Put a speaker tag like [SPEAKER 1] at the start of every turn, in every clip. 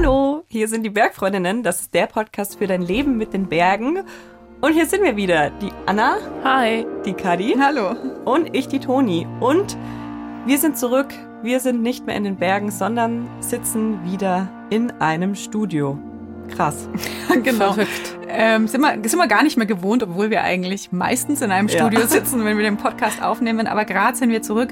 [SPEAKER 1] Hallo, hier sind die Bergfreundinnen. Das ist der Podcast für dein Leben mit den Bergen. Und hier sind wir wieder, die Anna.
[SPEAKER 2] Hi.
[SPEAKER 1] Die Kadi.
[SPEAKER 2] Hallo.
[SPEAKER 1] Und ich, die Toni. Und wir sind zurück. Wir sind nicht mehr in den Bergen, sondern sitzen wieder in einem Studio. Krass.
[SPEAKER 2] genau. Verrückt. Ähm, sind, wir, sind wir gar nicht mehr gewohnt, obwohl wir eigentlich meistens in einem Studio ja. sitzen, wenn wir den Podcast aufnehmen. Aber gerade sind wir zurück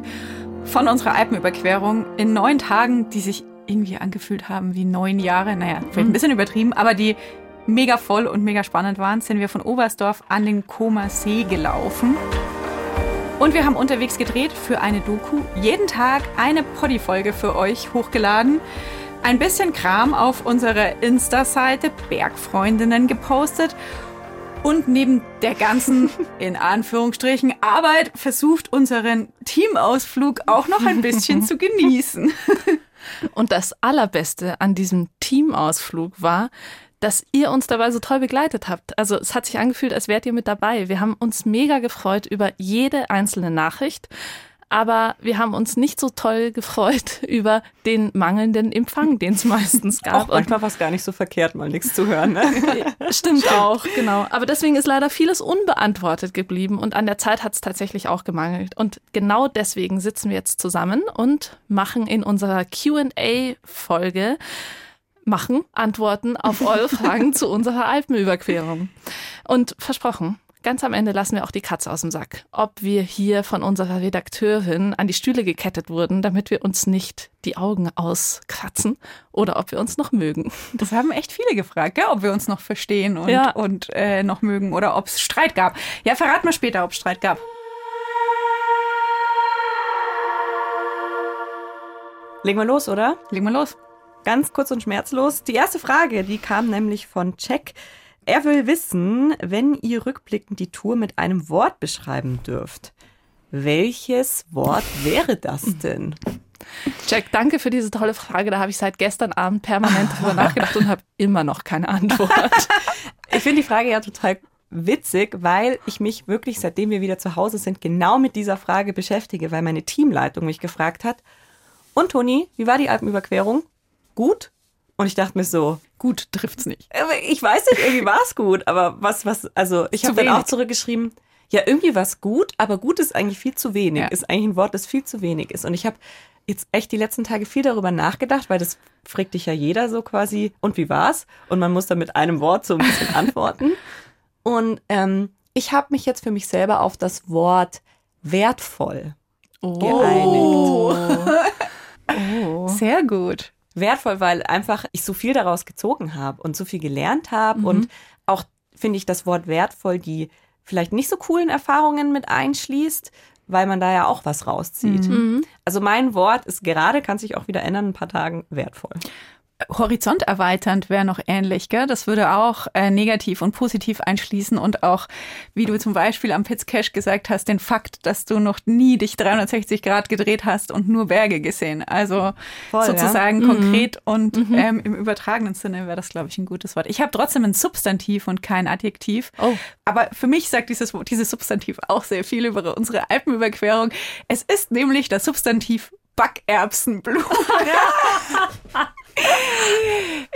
[SPEAKER 2] von unserer Alpenüberquerung in neun Tagen, die sich irgendwie angefühlt haben wie neun Jahre. Naja, vielleicht ein bisschen übertrieben, aber die mega voll und mega spannend waren, sind wir von Oberstdorf an den Koma See gelaufen. Und wir haben unterwegs gedreht für eine Doku. Jeden Tag eine Poddy-Folge für euch hochgeladen. Ein bisschen Kram auf unserer Insta-Seite Bergfreundinnen gepostet und neben der ganzen, in Anführungsstrichen, Arbeit versucht, unseren Teamausflug auch noch ein bisschen zu genießen.
[SPEAKER 3] Und das Allerbeste an diesem Teamausflug war, dass ihr uns dabei so toll begleitet habt. Also es hat sich angefühlt, als wärt ihr mit dabei. Wir haben uns mega gefreut über jede einzelne Nachricht aber wir haben uns nicht so toll gefreut über den mangelnden Empfang, den es meistens gab.
[SPEAKER 1] Auch manchmal war es gar nicht so verkehrt, mal nichts zu hören. Ne?
[SPEAKER 3] Stimmt, Stimmt auch, genau. Aber deswegen ist leider vieles unbeantwortet geblieben und an der Zeit hat es tatsächlich auch gemangelt. Und genau deswegen sitzen wir jetzt zusammen und machen in unserer QA-Folge machen Antworten auf eure Fragen zu unserer Alpenüberquerung. Und versprochen, Ganz am Ende lassen wir auch die Katze aus dem Sack. Ob wir hier von unserer Redakteurin an die Stühle gekettet wurden, damit wir uns nicht die Augen auskratzen oder ob wir uns noch mögen.
[SPEAKER 2] Das haben echt viele gefragt, gell? ob wir uns noch verstehen und, ja. und äh, noch mögen oder ob es Streit gab. Ja, verrat mal später, ob es Streit gab.
[SPEAKER 1] Legen wir los, oder?
[SPEAKER 2] Legen wir los.
[SPEAKER 1] Ganz kurz und schmerzlos. Die erste Frage, die kam nämlich von Check. Er will wissen, wenn ihr rückblickend die Tour mit einem Wort beschreiben dürft, welches Wort wäre das denn?
[SPEAKER 3] Jack, danke für diese tolle Frage. Da habe ich seit gestern Abend permanent drüber nachgedacht und habe immer noch keine Antwort.
[SPEAKER 1] ich finde die Frage ja total witzig, weil ich mich wirklich, seitdem wir wieder zu Hause sind, genau mit dieser Frage beschäftige, weil meine Teamleitung mich gefragt hat. Und Toni, wie war die Alpenüberquerung? Gut? Und ich dachte mir so,
[SPEAKER 2] gut trifft's nicht.
[SPEAKER 1] Ich weiß nicht, irgendwie war es gut, aber was, was, also ich habe dann auch zurückgeschrieben, ja, irgendwie war es gut, aber gut ist eigentlich viel zu wenig. Ja. Ist eigentlich ein Wort, das viel zu wenig ist. Und ich habe jetzt echt die letzten Tage viel darüber nachgedacht, weil das fragt dich ja jeder so quasi, und wie war's? Und man muss dann mit einem Wort so ein bisschen antworten. Und ähm, ich habe mich jetzt für mich selber auf das Wort wertvoll oh. geeinigt.
[SPEAKER 2] Oh. Sehr gut
[SPEAKER 1] wertvoll, weil einfach ich so viel daraus gezogen habe und so viel gelernt habe mhm. und auch finde ich das Wort wertvoll, die vielleicht nicht so coolen Erfahrungen mit einschließt, weil man da ja auch was rauszieht. Mhm. Also mein Wort ist gerade, kann sich auch wieder ändern, ein paar Tagen wertvoll.
[SPEAKER 2] Horizont erweiternd wäre noch ähnlich, gell? Das würde auch äh, negativ und positiv einschließen und auch, wie du zum Beispiel am Pitzcash gesagt hast, den Fakt, dass du noch nie dich 360 Grad gedreht hast und nur Berge gesehen. Also Voll, sozusagen ja? Mhm. konkret mhm. und mhm. Ähm, im übertragenen Sinne wäre das, glaube ich, ein gutes Wort. Ich habe trotzdem ein Substantiv und kein Adjektiv. Oh. Aber für mich sagt dieses, dieses Substantiv auch sehr viel über unsere Alpenüberquerung. Es ist nämlich das Substantiv Backerbsenblume. Ja.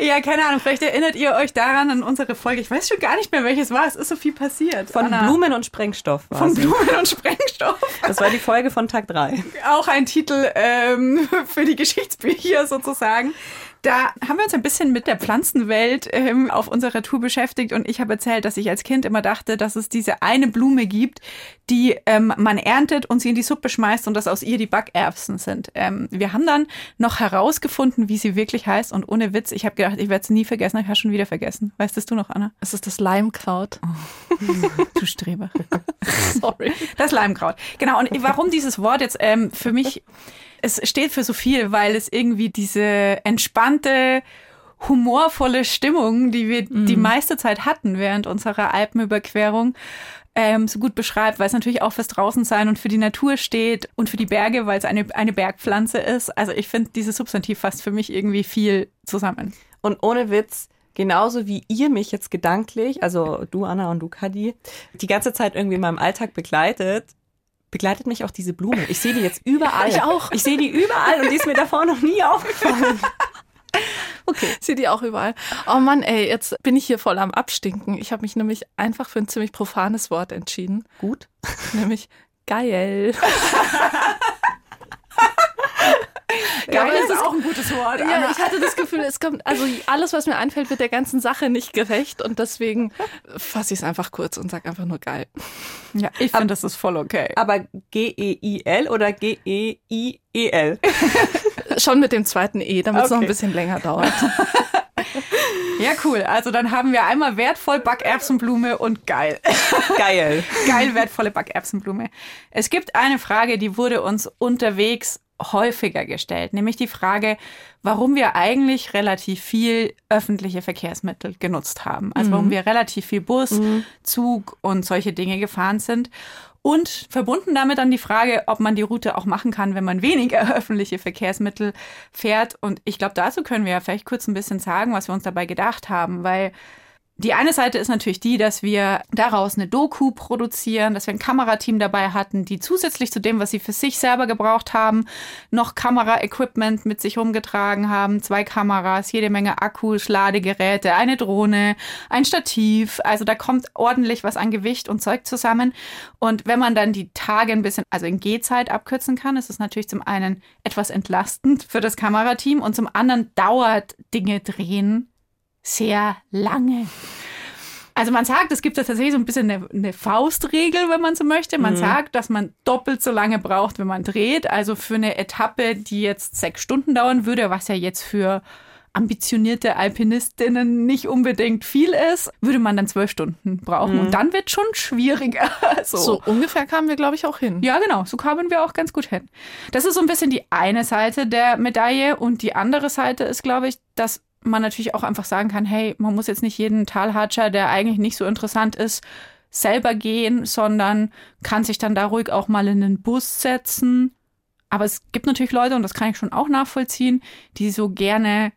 [SPEAKER 2] Ja, keine Ahnung, vielleicht erinnert ihr euch daran an unsere Folge. Ich weiß schon gar nicht mehr, welches war. Es ist so viel passiert.
[SPEAKER 1] Von Anna. Blumen und Sprengstoff.
[SPEAKER 2] Von sie. Blumen und Sprengstoff.
[SPEAKER 1] Das war die Folge von Tag 3.
[SPEAKER 2] Auch ein Titel ähm, für die Geschichtsbücher sozusagen. Da haben wir uns ein bisschen mit der Pflanzenwelt ähm, auf unserer Tour beschäftigt und ich habe erzählt, dass ich als Kind immer dachte, dass es diese eine Blume gibt, die ähm, man erntet und sie in die Suppe schmeißt und dass aus ihr die Backerbsen sind. Ähm, wir haben dann noch herausgefunden, wie sie wirklich heißt und ohne Witz, ich habe gedacht, ich werde es nie vergessen, ich habe schon wieder vergessen. Weißt das du noch, Anna?
[SPEAKER 3] Es ist das Leimkraut.
[SPEAKER 2] Oh. du Streber. Sorry. Das Leimkraut. Genau. Und warum dieses Wort jetzt ähm, für mich es steht für so viel, weil es irgendwie diese entspannte, humorvolle Stimmung, die wir mm. die meiste Zeit hatten während unserer Alpenüberquerung, ähm, so gut beschreibt, weil es natürlich auch fürs Draußensein und für die Natur steht und für die Berge, weil es eine, eine Bergpflanze ist. Also ich finde, dieses Substantiv fasst für mich irgendwie viel zusammen.
[SPEAKER 1] Und ohne Witz, genauso wie ihr mich jetzt gedanklich, also du Anna und du Kadi, die ganze Zeit irgendwie in meinem Alltag begleitet, begleitet mich auch diese Blume. Ich sehe die jetzt überall.
[SPEAKER 2] Ich auch.
[SPEAKER 1] Ich sehe die überall und die ist mir davor noch nie aufgefallen.
[SPEAKER 3] Okay. Seht ihr auch überall. Oh Mann, ey, jetzt bin ich hier voll am Abstinken. Ich habe mich nämlich einfach für ein ziemlich profanes Wort entschieden.
[SPEAKER 1] Gut.
[SPEAKER 3] Nämlich geil.
[SPEAKER 2] Ja, Geil ist auch ein gutes Wort.
[SPEAKER 3] Anna. Ja, ich hatte das Gefühl, es kommt, also alles, was mir einfällt, wird der ganzen Sache nicht gerecht und deswegen fasse ich es einfach kurz und sage einfach nur geil.
[SPEAKER 2] Ja, ich finde, das ist voll okay.
[SPEAKER 1] Aber G-E-I-L oder G-E-I-E-L?
[SPEAKER 3] Schon mit dem zweiten E, damit es okay. noch ein bisschen länger dauert.
[SPEAKER 2] Ja, cool. Also dann haben wir einmal wertvoll Backerbsenblume und geil.
[SPEAKER 1] Geil.
[SPEAKER 2] geil, wertvolle Backerbsenblume. Es gibt eine Frage, die wurde uns unterwegs häufiger gestellt, nämlich die Frage, warum wir eigentlich relativ viel öffentliche Verkehrsmittel genutzt haben. Also mhm. warum wir relativ viel Bus, mhm. Zug und solche Dinge gefahren sind. Und verbunden damit dann die Frage, ob man die Route auch machen kann, wenn man weniger öffentliche Verkehrsmittel fährt. Und ich glaube, dazu können wir ja vielleicht kurz ein bisschen sagen, was wir uns dabei gedacht haben, weil die eine Seite ist natürlich die, dass wir daraus eine Doku produzieren, dass wir ein Kamerateam dabei hatten, die zusätzlich zu dem, was sie für sich selber gebraucht haben, noch Kameraequipment mit sich rumgetragen haben. Zwei Kameras, jede Menge Akkus, Ladegeräte, eine Drohne, ein Stativ. Also da kommt ordentlich was an Gewicht und Zeug zusammen. Und wenn man dann die Tage ein bisschen, also in Gehzeit abkürzen kann, ist es natürlich zum einen etwas entlastend für das Kamerateam und zum anderen dauert Dinge drehen sehr lange. Also man sagt, es gibt da tatsächlich so ein bisschen eine, eine Faustregel, wenn man so möchte. Man mhm. sagt, dass man doppelt so lange braucht, wenn man dreht. Also für eine Etappe, die jetzt sechs Stunden dauern würde, was ja jetzt für ambitionierte Alpinistinnen nicht unbedingt viel ist, würde man dann zwölf Stunden brauchen. Mhm. Und dann wird schon schwieriger.
[SPEAKER 3] so. so ungefähr kamen wir, glaube ich, auch hin.
[SPEAKER 2] Ja, genau. So kamen wir auch ganz gut hin. Das ist so ein bisschen die eine Seite der Medaille. Und die andere Seite ist, glaube ich, dass man natürlich auch einfach sagen kann, hey, man muss jetzt nicht jeden Talhatscher, der eigentlich nicht so interessant ist, selber gehen, sondern kann sich dann da ruhig auch mal in den Bus setzen. Aber es gibt natürlich Leute, und das kann ich schon auch nachvollziehen, die so gerne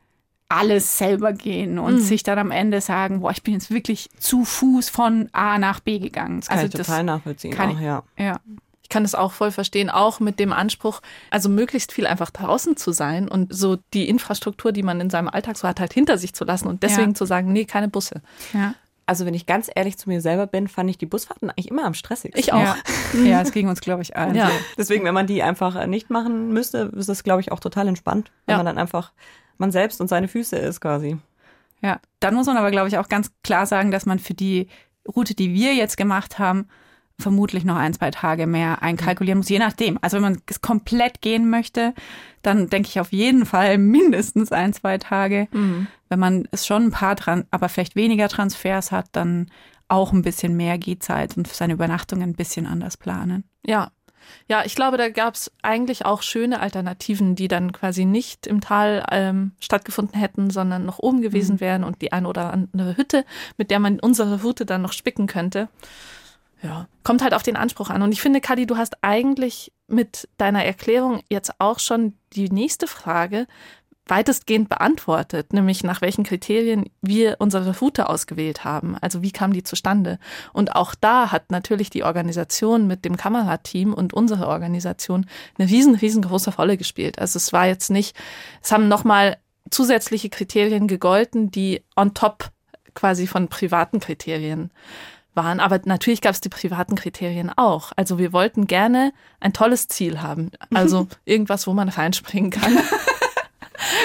[SPEAKER 2] alles selber gehen und mhm. sich dann am Ende sagen, boah, ich bin jetzt wirklich zu Fuß von A nach B gegangen.
[SPEAKER 1] Das kann also ich total nachvollziehen. Kann auch, ja.
[SPEAKER 3] ja kann es auch voll verstehen, auch mit dem Anspruch, also möglichst viel einfach draußen zu sein und so die Infrastruktur, die man in seinem Alltag so hat, halt hinter sich zu lassen und deswegen ja. zu sagen, nee, keine Busse.
[SPEAKER 1] Ja. Also wenn ich ganz ehrlich zu mir selber bin, fand ich die Busfahrten eigentlich immer am stressigsten.
[SPEAKER 3] Ich auch. Ja,
[SPEAKER 2] ja es ging uns, glaube ich, allen.
[SPEAKER 1] Ja. Deswegen, wenn man die einfach nicht machen müsste, ist das, glaube ich, auch total entspannt, wenn ja. man dann einfach man selbst und seine Füße ist quasi.
[SPEAKER 2] Ja, dann muss man aber, glaube ich, auch ganz klar sagen, dass man für die Route, die wir jetzt gemacht haben, vermutlich noch ein, zwei Tage mehr einkalkulieren muss, je nachdem. Also wenn man es komplett gehen möchte, dann denke ich auf jeden Fall mindestens ein, zwei Tage. Mhm. Wenn man es schon ein paar, dran, aber vielleicht weniger Transfers hat, dann auch ein bisschen mehr Gehzeit und seine Übernachtungen ein bisschen anders planen.
[SPEAKER 3] Ja. Ja, ich glaube, da gab es eigentlich auch schöne Alternativen, die dann quasi nicht im Tal ähm, stattgefunden hätten, sondern noch oben gewesen mhm. wären und die eine oder andere Hütte, mit der man unsere Route dann noch spicken könnte. Ja, kommt halt auf den Anspruch an. Und ich finde, Kadi, du hast eigentlich mit deiner Erklärung jetzt auch schon die nächste Frage weitestgehend beantwortet, nämlich nach welchen Kriterien wir unsere Route ausgewählt haben. Also wie kam die zustande? Und auch da hat natürlich die Organisation mit dem Kamerateam und unsere Organisation eine riesen, riesengroße Rolle gespielt. Also es war jetzt nicht, es haben nochmal zusätzliche Kriterien gegolten, die on top quasi von privaten Kriterien waren. Aber natürlich gab es die privaten Kriterien auch. Also wir wollten gerne ein tolles Ziel haben. Also irgendwas, wo man reinspringen kann.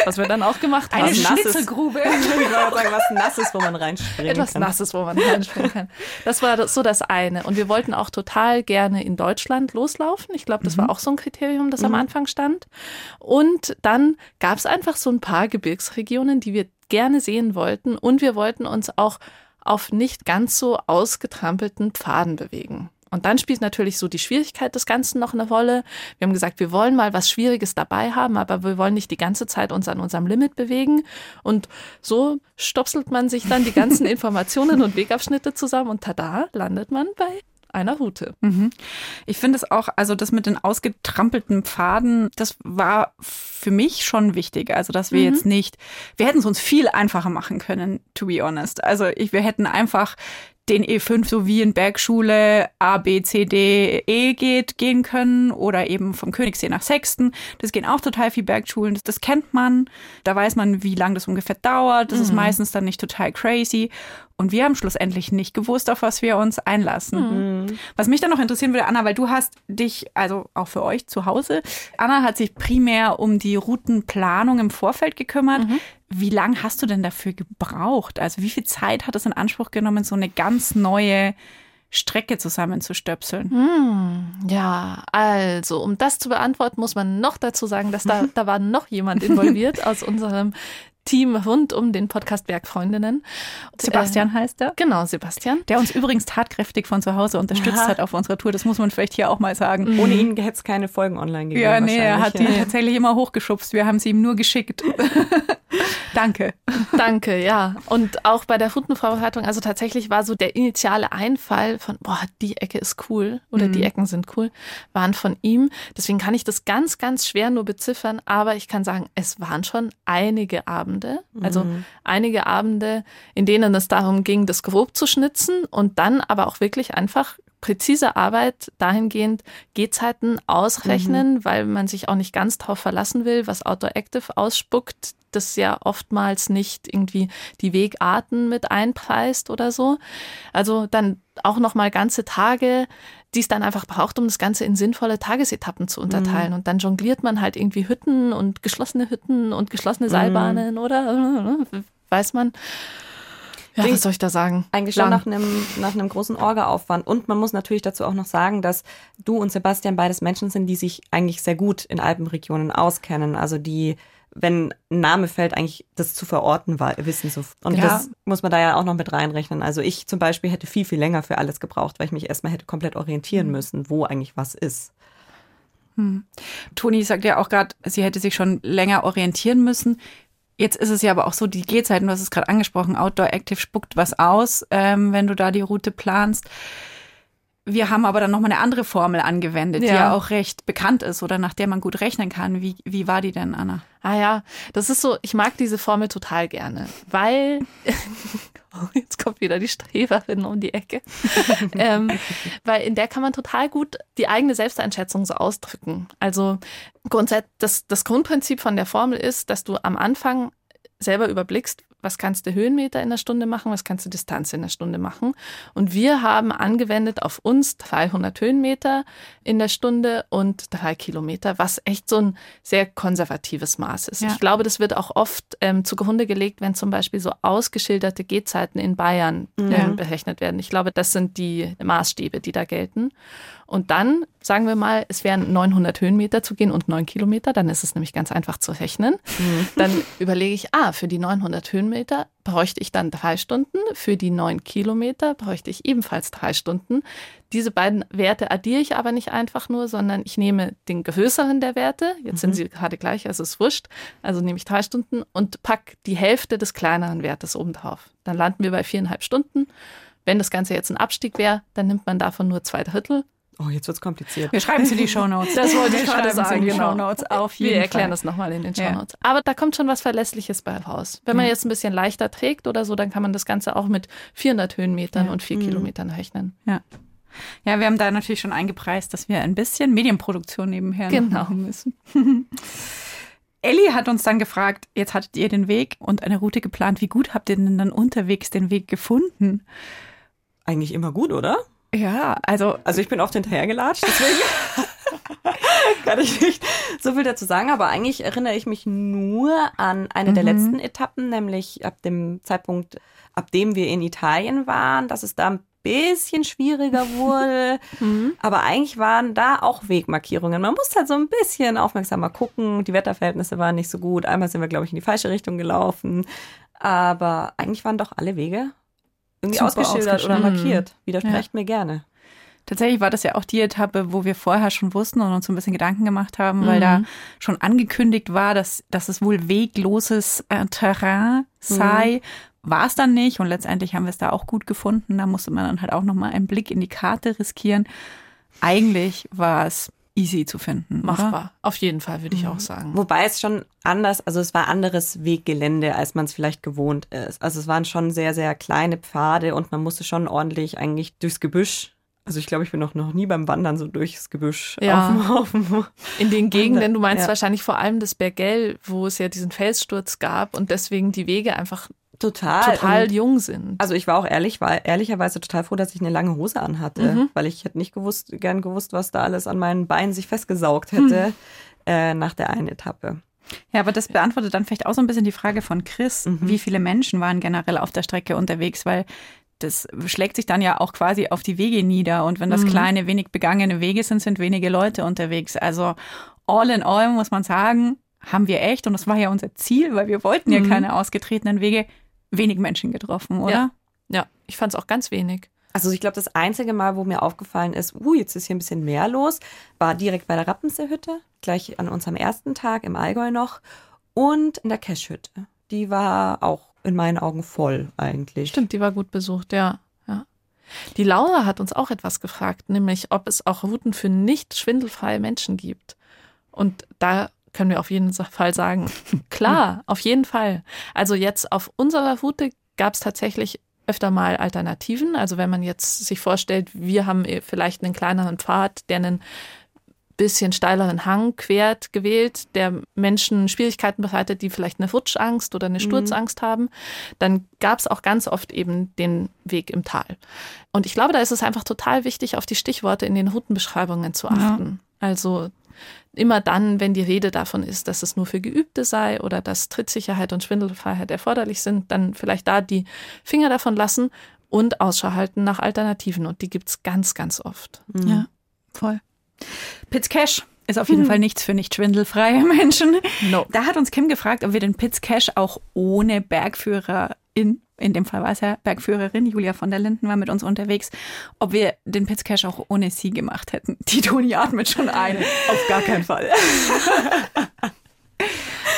[SPEAKER 3] Was wir dann auch gemacht haben.
[SPEAKER 2] Eine Schnitzelgrube.
[SPEAKER 1] ich sagen, was Nasses, wo man reinspringen
[SPEAKER 3] Etwas kann. Nasses, wo man reinspringen kann. Das war so das eine. Und wir wollten auch total gerne in Deutschland loslaufen. Ich glaube, das mhm. war auch so ein Kriterium, das mhm. am Anfang stand. Und dann gab es einfach so ein paar Gebirgsregionen, die wir gerne sehen wollten. Und wir wollten uns auch auf nicht ganz so ausgetrampelten Pfaden bewegen. Und dann spielt natürlich so die Schwierigkeit des Ganzen noch eine Rolle. Wir haben gesagt, wir wollen mal was Schwieriges dabei haben, aber wir wollen nicht die ganze Zeit uns an unserem Limit bewegen. Und so stopselt man sich dann die ganzen Informationen und Wegabschnitte zusammen und tada, landet man bei einer Route.
[SPEAKER 2] Mhm. Ich finde es auch, also das mit den ausgetrampelten Pfaden, das war für mich schon wichtig. Also, dass wir mhm. jetzt nicht, wir hätten es uns viel einfacher machen können, to be honest. Also, ich, wir hätten einfach den E5 so wie in Bergschule A, B, C, D, E geht, gehen können oder eben vom Königssee nach Sechsten. Das gehen auch total viele Bergschulen. Das, das kennt man. Da weiß man, wie lange das ungefähr dauert. Das mhm. ist meistens dann nicht total crazy. Und wir haben schlussendlich nicht gewusst, auf was wir uns einlassen. Mhm. Was mich dann noch interessieren würde, Anna, weil du hast dich, also auch für euch zu Hause, Anna hat sich primär um die Routenplanung im Vorfeld gekümmert. Mhm. Wie lange hast du denn dafür gebraucht? Also wie viel Zeit hat es in Anspruch genommen, so eine ganz neue Strecke zusammenzustöpseln?
[SPEAKER 3] Hm, ja, also um das zu beantworten, muss man noch dazu sagen, dass da, da war noch jemand involviert aus unserem Team rund um den Podcast Bergfreundinnen.
[SPEAKER 2] Sebastian äh, heißt er.
[SPEAKER 3] Genau, Sebastian.
[SPEAKER 2] Der uns übrigens tatkräftig von zu Hause unterstützt ja. hat auf unserer Tour. Das muss man vielleicht hier auch mal sagen.
[SPEAKER 1] Mhm. Ohne ihn hätte es keine Folgen online gegeben.
[SPEAKER 2] Ja, nee, er hat die tatsächlich immer hochgeschubst. Wir haben sie ihm nur geschickt. Danke.
[SPEAKER 3] Danke, ja. Und auch bei der Fundenvorbereitung, also tatsächlich war so der initiale Einfall von, boah, die Ecke ist cool oder mhm. die Ecken sind cool, waren von ihm. Deswegen kann ich das ganz, ganz schwer nur beziffern, aber ich kann sagen, es waren schon einige Abende, also mhm. einige Abende, in denen es darum ging, das grob zu schnitzen und dann aber auch wirklich einfach präzise Arbeit dahingehend Gehzeiten ausrechnen, mhm. weil man sich auch nicht ganz darauf verlassen will, was Outdoor Active ausspuckt, das ja oftmals nicht irgendwie die Wegarten mit einpreist oder so. Also dann auch noch mal ganze Tage, die es dann einfach braucht, um das Ganze in sinnvolle Tagesetappen zu unterteilen. Mhm. Und dann jongliert man halt irgendwie Hütten und geschlossene Hütten und geschlossene Seilbahnen mhm. oder weiß man. Ja, was soll ich da sagen?
[SPEAKER 1] Eigentlich schon nach einem, nach einem großen Orga-Aufwand. Und man muss natürlich dazu auch noch sagen, dass du und Sebastian beides Menschen sind, die sich eigentlich sehr gut in Alpenregionen auskennen. Also die, wenn ein Name fällt, eigentlich das zu verorten war, wissen so. Und ja. das muss man da ja auch noch mit reinrechnen. Also ich zum Beispiel hätte viel, viel länger für alles gebraucht, weil ich mich erstmal hätte komplett orientieren mhm. müssen, wo eigentlich was ist.
[SPEAKER 2] Hm. Toni sagt ja auch gerade, sie hätte sich schon länger orientieren müssen. Jetzt ist es ja aber auch so, die Gehzeiten, du hast es gerade angesprochen, Outdoor Active spuckt was aus, ähm, wenn du da die Route planst. Wir haben aber dann nochmal eine andere Formel angewendet, ja. die ja auch recht bekannt ist oder nach der man gut rechnen kann. Wie, wie war die denn, Anna?
[SPEAKER 3] Ah ja, das ist so, ich mag diese Formel total gerne, weil jetzt kommt wieder die Streberin um die Ecke, ähm, weil in der kann man total gut die eigene Selbsteinschätzung so ausdrücken. Also grundsätzlich, das, das Grundprinzip von der Formel ist, dass du am Anfang selber überblickst, was kannst du Höhenmeter in der Stunde machen, was kannst du Distanz in der Stunde machen. Und wir haben angewendet auf uns 300 Höhenmeter in der Stunde und drei Kilometer, was echt so ein sehr konservatives Maß ist. Ja. Ich glaube, das wird auch oft ähm, zugrunde gelegt, wenn zum Beispiel so ausgeschilderte Gehzeiten in Bayern ähm, ja. berechnet werden. Ich glaube, das sind die Maßstäbe, die da gelten. Und dann sagen wir mal, es wären 900 Höhenmeter zu gehen und 9 Kilometer, dann ist es nämlich ganz einfach zu rechnen. Mhm. Dann überlege ich, ah, für die 900 Höhenmeter bräuchte ich dann drei Stunden, für die 9 Kilometer bräuchte ich ebenfalls drei Stunden. Diese beiden Werte addiere ich aber nicht einfach nur, sondern ich nehme den größeren der Werte, jetzt mhm. sind sie gerade gleich, also ist wurscht, also nehme ich drei Stunden und pack die Hälfte des kleineren Wertes obendrauf. Dann landen wir bei viereinhalb Stunden. Wenn das Ganze jetzt ein Abstieg wäre, dann nimmt man davon nur zwei Drittel
[SPEAKER 1] Oh, jetzt wird's kompliziert.
[SPEAKER 2] Wir schreiben sie in die Shownotes.
[SPEAKER 3] Das wollte ich gerade sagen.
[SPEAKER 2] Die genau. Shownotes auf jeden
[SPEAKER 3] Wir erklären Fall. das nochmal in den Shownotes. Ja. Aber da kommt schon was Verlässliches bei raus. Wenn man ja. jetzt ein bisschen leichter trägt oder so, dann kann man das Ganze auch mit 400 Höhenmetern ja. und 4 mhm. Kilometern rechnen.
[SPEAKER 2] Ja. Ja, wir haben da natürlich schon eingepreist, dass wir ein bisschen Medienproduktion nebenher genau. machen müssen. Ellie hat uns dann gefragt, jetzt hattet ihr den Weg und eine Route geplant. Wie gut habt ihr denn dann unterwegs den Weg gefunden?
[SPEAKER 1] Eigentlich immer gut, oder?
[SPEAKER 2] Ja, also.
[SPEAKER 1] Also ich bin oft hinterhergelatscht, deswegen kann ich nicht so viel dazu sagen, aber eigentlich erinnere ich mich nur an eine mhm. der letzten Etappen, nämlich ab dem Zeitpunkt, ab dem wir in Italien waren, dass es da ein bisschen schwieriger wurde. mhm. Aber eigentlich waren da auch Wegmarkierungen. Man muss halt so ein bisschen aufmerksamer gucken. Die Wetterverhältnisse waren nicht so gut. Einmal sind wir, glaube ich, in die falsche Richtung gelaufen. Aber eigentlich waren doch alle Wege irgendwie ausgeschildert oder markiert. Widersprecht ja. mir gerne.
[SPEAKER 2] Tatsächlich war das ja auch die Etappe, wo wir vorher schon wussten und uns so ein bisschen Gedanken gemacht haben, mhm. weil da mhm. schon angekündigt war, dass, dass es wohl wegloses äh, Terrain sei. Mhm. War es dann nicht und letztendlich haben wir es da auch gut gefunden. Da musste man dann halt auch nochmal einen Blick in die Karte riskieren. Eigentlich war es easy zu finden.
[SPEAKER 3] Machbar.
[SPEAKER 2] Oder?
[SPEAKER 3] Auf jeden Fall, würde ich mhm. auch sagen.
[SPEAKER 1] Wobei es schon anders, also es war anderes Weggelände, als man es vielleicht gewohnt ist. Also es waren schon sehr, sehr kleine Pfade und man musste schon ordentlich eigentlich durchs Gebüsch also ich glaube, ich bin noch, noch nie beim Wandern so durchs Gebüsch
[SPEAKER 3] ja. auf, auf, In den Gegenden, du meinst ja. wahrscheinlich vor allem das Bergell, wo es ja diesen Felssturz gab und deswegen die Wege einfach total, total jung sind.
[SPEAKER 1] Also ich war auch ehrlich, war ehrlicherweise total froh, dass ich eine lange Hose anhatte, mhm. weil ich hätte nicht gewusst, gern gewusst, was da alles an meinen Beinen sich festgesaugt hätte mhm. äh, nach der einen Etappe.
[SPEAKER 2] Ja, aber das beantwortet dann vielleicht auch so ein bisschen die Frage von Chris, mhm. wie viele Menschen waren generell auf der Strecke unterwegs, weil das schlägt sich dann ja auch quasi auf die Wege nieder. Und wenn das mhm. kleine, wenig begangene Wege sind, sind wenige Leute unterwegs. Also all in all muss man sagen, haben wir echt, und das war ja unser Ziel, weil wir wollten ja mhm. keine ausgetretenen Wege, wenig Menschen getroffen, oder?
[SPEAKER 3] Ja, ja ich fand es auch ganz wenig.
[SPEAKER 1] Also ich glaube, das einzige Mal, wo mir aufgefallen ist, uh, jetzt ist hier ein bisschen mehr los, war direkt bei der Rappenseehütte, gleich an unserem ersten Tag im Allgäu noch und in der Cashhütte. Die war auch in meinen Augen voll eigentlich.
[SPEAKER 3] Stimmt, die war gut besucht, ja. ja. Die Laura hat uns auch etwas gefragt, nämlich ob es auch Routen für nicht schwindelfreie Menschen gibt. Und da können wir auf jeden Fall sagen, klar, auf jeden Fall. Also jetzt auf unserer Route gab es tatsächlich öfter mal Alternativen. Also wenn man jetzt sich vorstellt, wir haben vielleicht einen kleineren Pfad, der einen bisschen steileren Hang quert gewählt, der Menschen Schwierigkeiten bereitet, die vielleicht eine Rutschangst oder eine mhm. Sturzangst mhm. haben, dann gab es auch ganz oft eben den Weg im Tal. Und ich glaube, da ist es einfach total wichtig, auf die Stichworte in den Routenbeschreibungen zu achten. Ja. Also immer dann, wenn die Rede davon ist, dass es nur für Geübte sei oder dass Trittsicherheit und Schwindelfreiheit erforderlich sind, dann vielleicht da die Finger davon lassen und Ausschau halten nach Alternativen. Und die gibt es ganz, ganz oft.
[SPEAKER 2] Mhm. Ja, voll. Piz Cash ist auf jeden mhm. Fall nichts für nicht schwindelfreie Menschen. No. Da hat uns Kim gefragt, ob wir den Piz Cash auch ohne Bergführerin, in dem Fall war es ja Bergführerin, Julia von der Linden war mit uns unterwegs, ob wir den Piz Cash auch ohne sie gemacht hätten. Die Toni atmet schon ein.
[SPEAKER 1] auf gar keinen Fall.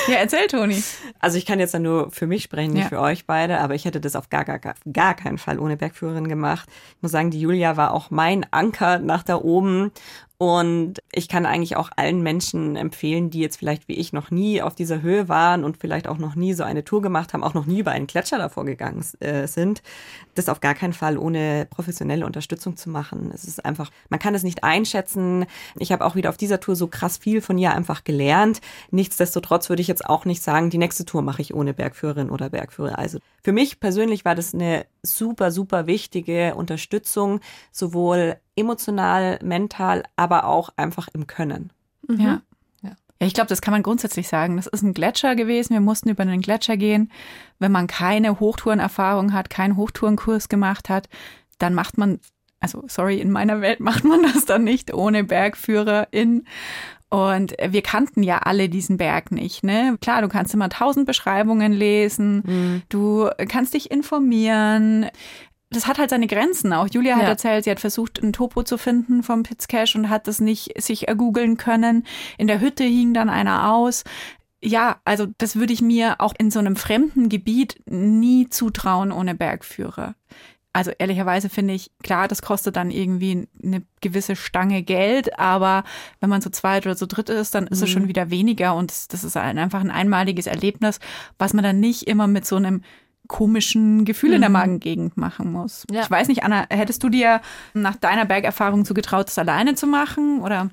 [SPEAKER 2] Ja, erzähl, Toni.
[SPEAKER 1] Also ich kann jetzt nur für mich sprechen, nicht ja. für euch beide, aber ich hätte das auf gar, gar, gar keinen Fall ohne Bergführerin gemacht. Ich muss sagen, die Julia war auch mein Anker nach da oben und ich kann eigentlich auch allen Menschen empfehlen, die jetzt vielleicht wie ich noch nie auf dieser Höhe waren und vielleicht auch noch nie so eine Tour gemacht haben, auch noch nie über einen Gletscher davor gegangen äh, sind, das auf gar keinen Fall ohne professionelle Unterstützung zu machen. Es ist einfach, man kann es nicht einschätzen. Ich habe auch wieder auf dieser Tour so krass viel von ihr einfach gelernt. Nichtsdestotrotz würde ich jetzt auch nicht sagen, die nächste Tour mache ich ohne Bergführerin oder Bergführer. Also für mich persönlich war das eine super, super wichtige Unterstützung, sowohl emotional, mental, aber auch einfach im Können.
[SPEAKER 2] Mhm. Ja. Ja, ich glaube, das kann man grundsätzlich sagen. Das ist ein Gletscher gewesen. Wir mussten über einen Gletscher gehen. Wenn man keine Hochtourenerfahrung hat, keinen Hochtourenkurs gemacht hat, dann macht man, also sorry, in meiner Welt macht man das dann nicht ohne Bergführerin. Und wir kannten ja alle diesen Berg nicht, ne? Klar, du kannst immer tausend Beschreibungen lesen, mhm. du kannst dich informieren, das hat halt seine Grenzen auch. Julia hat ja. erzählt, sie hat versucht, ein Topo zu finden vom Pitzcash und hat das nicht sich ergoogeln können. In der Hütte hing dann einer aus. Ja, also das würde ich mir auch in so einem fremden Gebiet nie zutrauen ohne Bergführer. Also ehrlicherweise finde ich, klar, das kostet dann irgendwie eine gewisse Stange Geld, aber wenn man so zweit oder so dritt ist, dann ist mhm. es schon wieder weniger und das, das ist einfach ein einmaliges Erlebnis, was man dann nicht immer mit so einem komischen Gefühle mhm. in der mhm. Magengegend machen muss. Ja. Ich weiß nicht, Anna, hättest du dir nach deiner Bergerfahrung zugetraut, das alleine zu machen oder?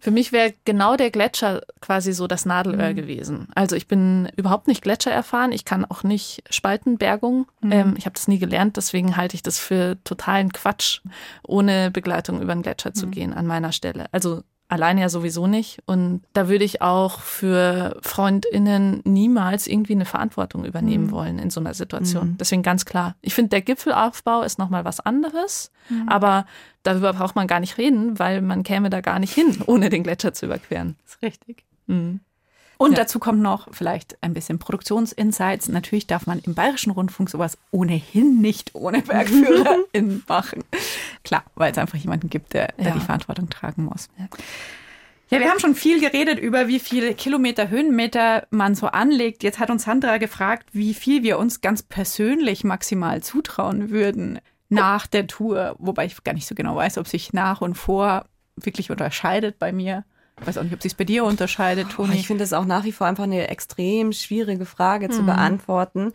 [SPEAKER 3] Für mich wäre genau der Gletscher quasi so das Nadelöhr mhm. gewesen. Also ich bin überhaupt nicht Gletscher erfahren. Ich kann auch nicht Spaltenbergung. Mhm. Ähm, ich habe das nie gelernt. Deswegen halte ich das für totalen Quatsch, ohne Begleitung über den Gletscher zu mhm. gehen an meiner Stelle. Also alleine ja sowieso nicht. Und da würde ich auch für FreundInnen niemals irgendwie eine Verantwortung übernehmen mhm. wollen in so einer Situation. Mhm. Deswegen ganz klar. Ich finde, der Gipfelaufbau ist nochmal was anderes, mhm. aber darüber braucht man gar nicht reden, weil man käme da gar nicht hin, ohne den Gletscher zu überqueren.
[SPEAKER 2] Das ist richtig. Mhm. Und ja. dazu kommt noch vielleicht ein bisschen Produktionsinsights. Natürlich darf man im Bayerischen Rundfunk sowas ohnehin nicht ohne BergführerInnen machen. Klar, weil es einfach jemanden gibt, der, der ja. die Verantwortung tragen muss. Ja. Ja, wir haben schon viel geredet über, wie viele Kilometer, Höhenmeter man so anlegt. Jetzt hat uns Sandra gefragt, wie viel wir uns ganz persönlich maximal zutrauen würden nach der Tour. Wobei ich gar nicht so genau weiß, ob sich nach und vor wirklich unterscheidet bei mir. Ich weiß auch nicht, ob sich bei dir unterscheidet, Toni.
[SPEAKER 1] ich finde es auch nach wie vor einfach eine extrem schwierige Frage mhm. zu beantworten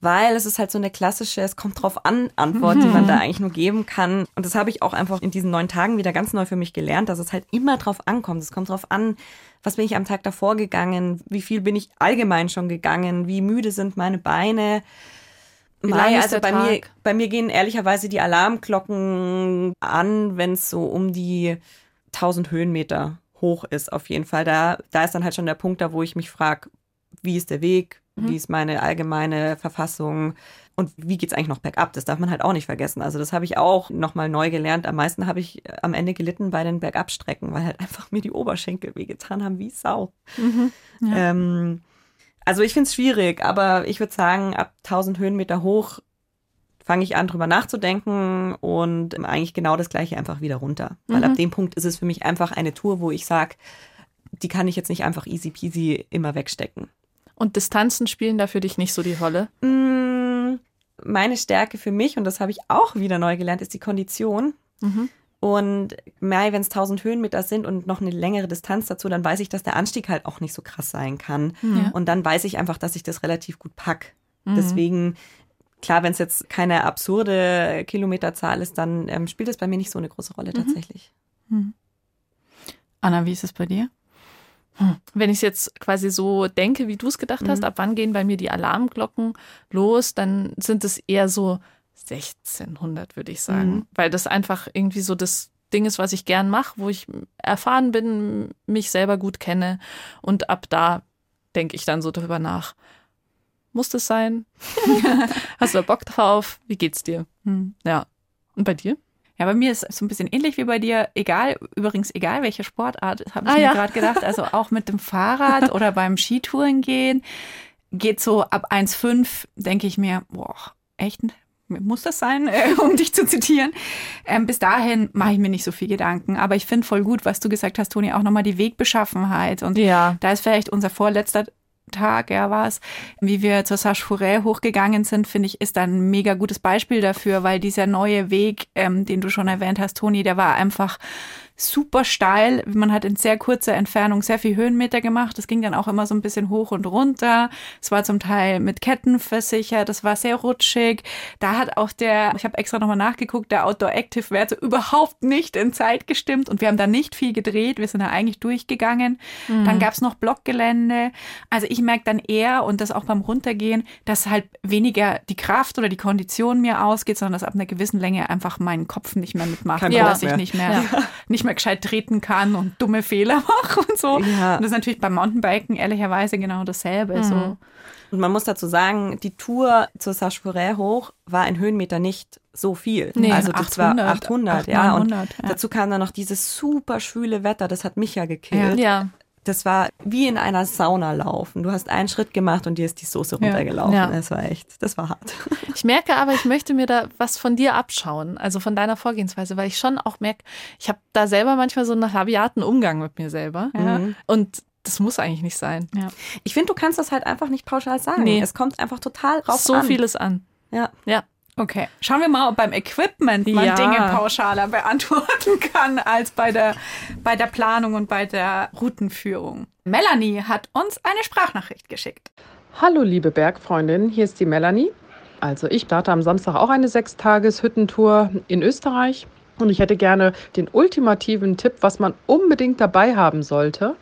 [SPEAKER 1] weil es ist halt so eine klassische, es kommt drauf an Antwort, die man da eigentlich nur geben kann. Und das habe ich auch einfach in diesen neun Tagen wieder ganz neu für mich gelernt, dass es halt immer drauf ankommt. Es kommt drauf an, was bin ich am Tag davor gegangen, wie viel bin ich allgemein schon gegangen, wie müde sind meine Beine. Mai, also bei mir, bei mir gehen ehrlicherweise die Alarmglocken an, wenn es so um die 1000 Höhenmeter hoch ist, auf jeden Fall. Da, da ist dann halt schon der Punkt da, wo ich mich frage, wie ist der Weg? Mhm. Wie ist meine allgemeine Verfassung? Und wie geht's eigentlich noch bergab? Das darf man halt auch nicht vergessen. Also das habe ich auch nochmal neu gelernt. Am meisten habe ich äh, am Ende gelitten bei den Bergabstrecken, weil halt einfach mir die Oberschenkel wehgetan haben wie Sau. Mhm. Ja. Ähm, also ich finde es schwierig, aber ich würde sagen, ab 1000 Höhenmeter hoch fange ich an, drüber nachzudenken und eigentlich genau das gleiche einfach wieder runter. Weil mhm. ab dem Punkt ist es für mich einfach eine Tour, wo ich sage, die kann ich jetzt nicht einfach easy peasy immer wegstecken.
[SPEAKER 3] Und Distanzen spielen da für dich nicht so die Rolle?
[SPEAKER 1] Mm, meine Stärke für mich, und das habe ich auch wieder neu gelernt, ist die Kondition. Mhm. Und Mai, wenn es 1000 Höhenmeter sind und noch eine längere Distanz dazu, dann weiß ich, dass der Anstieg halt auch nicht so krass sein kann. Ja. Und dann weiß ich einfach, dass ich das relativ gut pack. Mhm. Deswegen, klar, wenn es jetzt keine absurde Kilometerzahl ist, dann ähm, spielt es bei mir nicht so eine große Rolle mhm. tatsächlich. Mhm.
[SPEAKER 2] Anna, wie ist es bei dir?
[SPEAKER 3] Wenn ich jetzt quasi so denke, wie du es gedacht hast, mhm. ab wann gehen bei mir die Alarmglocken los, dann sind es eher so 1600, würde ich sagen. Mhm. Weil das einfach irgendwie so das Ding ist, was ich gern mache, wo ich erfahren bin, mich selber gut kenne. Und ab da denke ich dann so darüber nach. Muss das sein? Hast du da Bock drauf? Wie geht's dir? Mhm. Ja. Und bei dir?
[SPEAKER 2] Ja, bei mir ist es so ein bisschen ähnlich wie bei dir. Egal, übrigens egal welche Sportart, habe ich ah, mir ja. gerade gedacht. Also auch mit dem Fahrrad oder beim Skitouren gehen geht so ab 1,5, denke ich mir, boah, echt, muss das sein, äh, um dich zu zitieren. Ähm, bis dahin mache ich mir nicht so viel Gedanken. Aber ich finde voll gut, was du gesagt hast, Toni, auch nochmal die Wegbeschaffenheit. Und ja. da ist vielleicht unser vorletzter Tag, ja, war es, wie wir zur Sache Fourret hochgegangen sind, finde ich, ist ein mega gutes Beispiel dafür, weil dieser neue Weg, ähm, den du schon erwähnt hast, Toni, der war einfach super steil. Man hat in sehr kurzer Entfernung sehr viel Höhenmeter gemacht. Das ging dann auch immer so ein bisschen hoch und runter. Es war zum Teil mit Ketten versichert. Das war sehr rutschig. Da hat auch der, ich habe extra nochmal nachgeguckt, der Outdoor Active Werte überhaupt nicht in Zeit gestimmt. Und wir haben da nicht viel gedreht. Wir sind da eigentlich durchgegangen. Mhm. Dann gab es noch Blockgelände. Also ich merke dann eher, und das auch beim Runtergehen, dass halt weniger die Kraft oder die Kondition mir ausgeht, sondern dass ab einer gewissen Länge einfach mein Kopf nicht mehr mitmacht. Kein dass ich nicht mehr, ja. nicht mehr mehr gescheit treten kann und dumme Fehler mache und so. Ja. Und das ist natürlich beim Mountainbiken ehrlicherweise genau dasselbe. Mhm. So.
[SPEAKER 1] Und man muss dazu sagen, die Tour zur Sache hoch war in Höhenmeter nicht so viel.
[SPEAKER 2] Nee, also das 800, war 800, 800
[SPEAKER 1] ja. Und ja. dazu kam dann noch dieses super schwüle Wetter, das hat mich ja gekillt.
[SPEAKER 3] Ja
[SPEAKER 1] das war wie in einer Sauna laufen. Du hast einen Schritt gemacht und dir ist die Soße runtergelaufen. Ja. Das war echt, das war hart.
[SPEAKER 3] Ich merke aber, ich möchte mir da was von dir abschauen, also von deiner Vorgehensweise, weil ich schon auch merke, ich habe da selber manchmal so einen rabiaten Umgang mit mir selber. Ja. Und das muss eigentlich nicht sein.
[SPEAKER 1] Ich finde, du kannst das halt einfach nicht pauschal sagen. Nee. Es kommt einfach total raus
[SPEAKER 3] so an. So vieles an.
[SPEAKER 1] Ja.
[SPEAKER 3] Ja.
[SPEAKER 2] Okay, schauen wir mal, ob beim Equipment man ja. Dinge pauschaler beantworten kann als bei der, bei der Planung und bei der Routenführung. Melanie hat uns eine Sprachnachricht geschickt.
[SPEAKER 4] Hallo liebe Bergfreundin, hier ist die Melanie. Also ich starte am Samstag auch eine Sechstages-Hüttentour in Österreich und ich hätte gerne den ultimativen Tipp, was man unbedingt dabei haben sollte.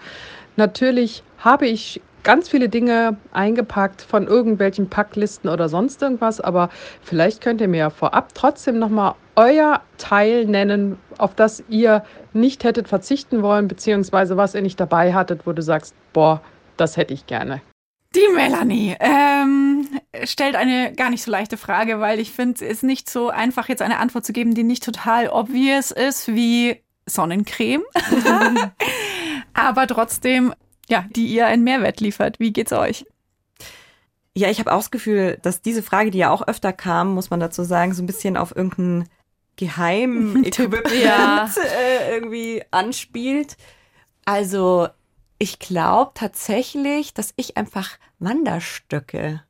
[SPEAKER 4] Natürlich habe ich ganz viele Dinge eingepackt von irgendwelchen Packlisten oder sonst irgendwas, aber vielleicht könnt ihr mir vorab trotzdem nochmal euer Teil nennen, auf das ihr nicht hättet verzichten wollen, beziehungsweise was ihr nicht dabei hattet, wo du sagst, boah, das hätte ich gerne.
[SPEAKER 2] Die Melanie ähm, stellt eine gar nicht so leichte Frage, weil ich finde, es ist nicht so einfach, jetzt eine Antwort zu geben, die nicht total obvious ist wie Sonnencreme. Aber trotzdem ja, die ihr einen Mehrwert liefert. Wie geht's euch?
[SPEAKER 1] Ja, ich habe auch das Gefühl, dass diese Frage, die ja auch öfter kam, muss man dazu sagen, so ein bisschen auf irgendeinen geheim Equipment ja. äh, irgendwie anspielt. Also ich glaube tatsächlich, dass ich einfach Wanderstöcke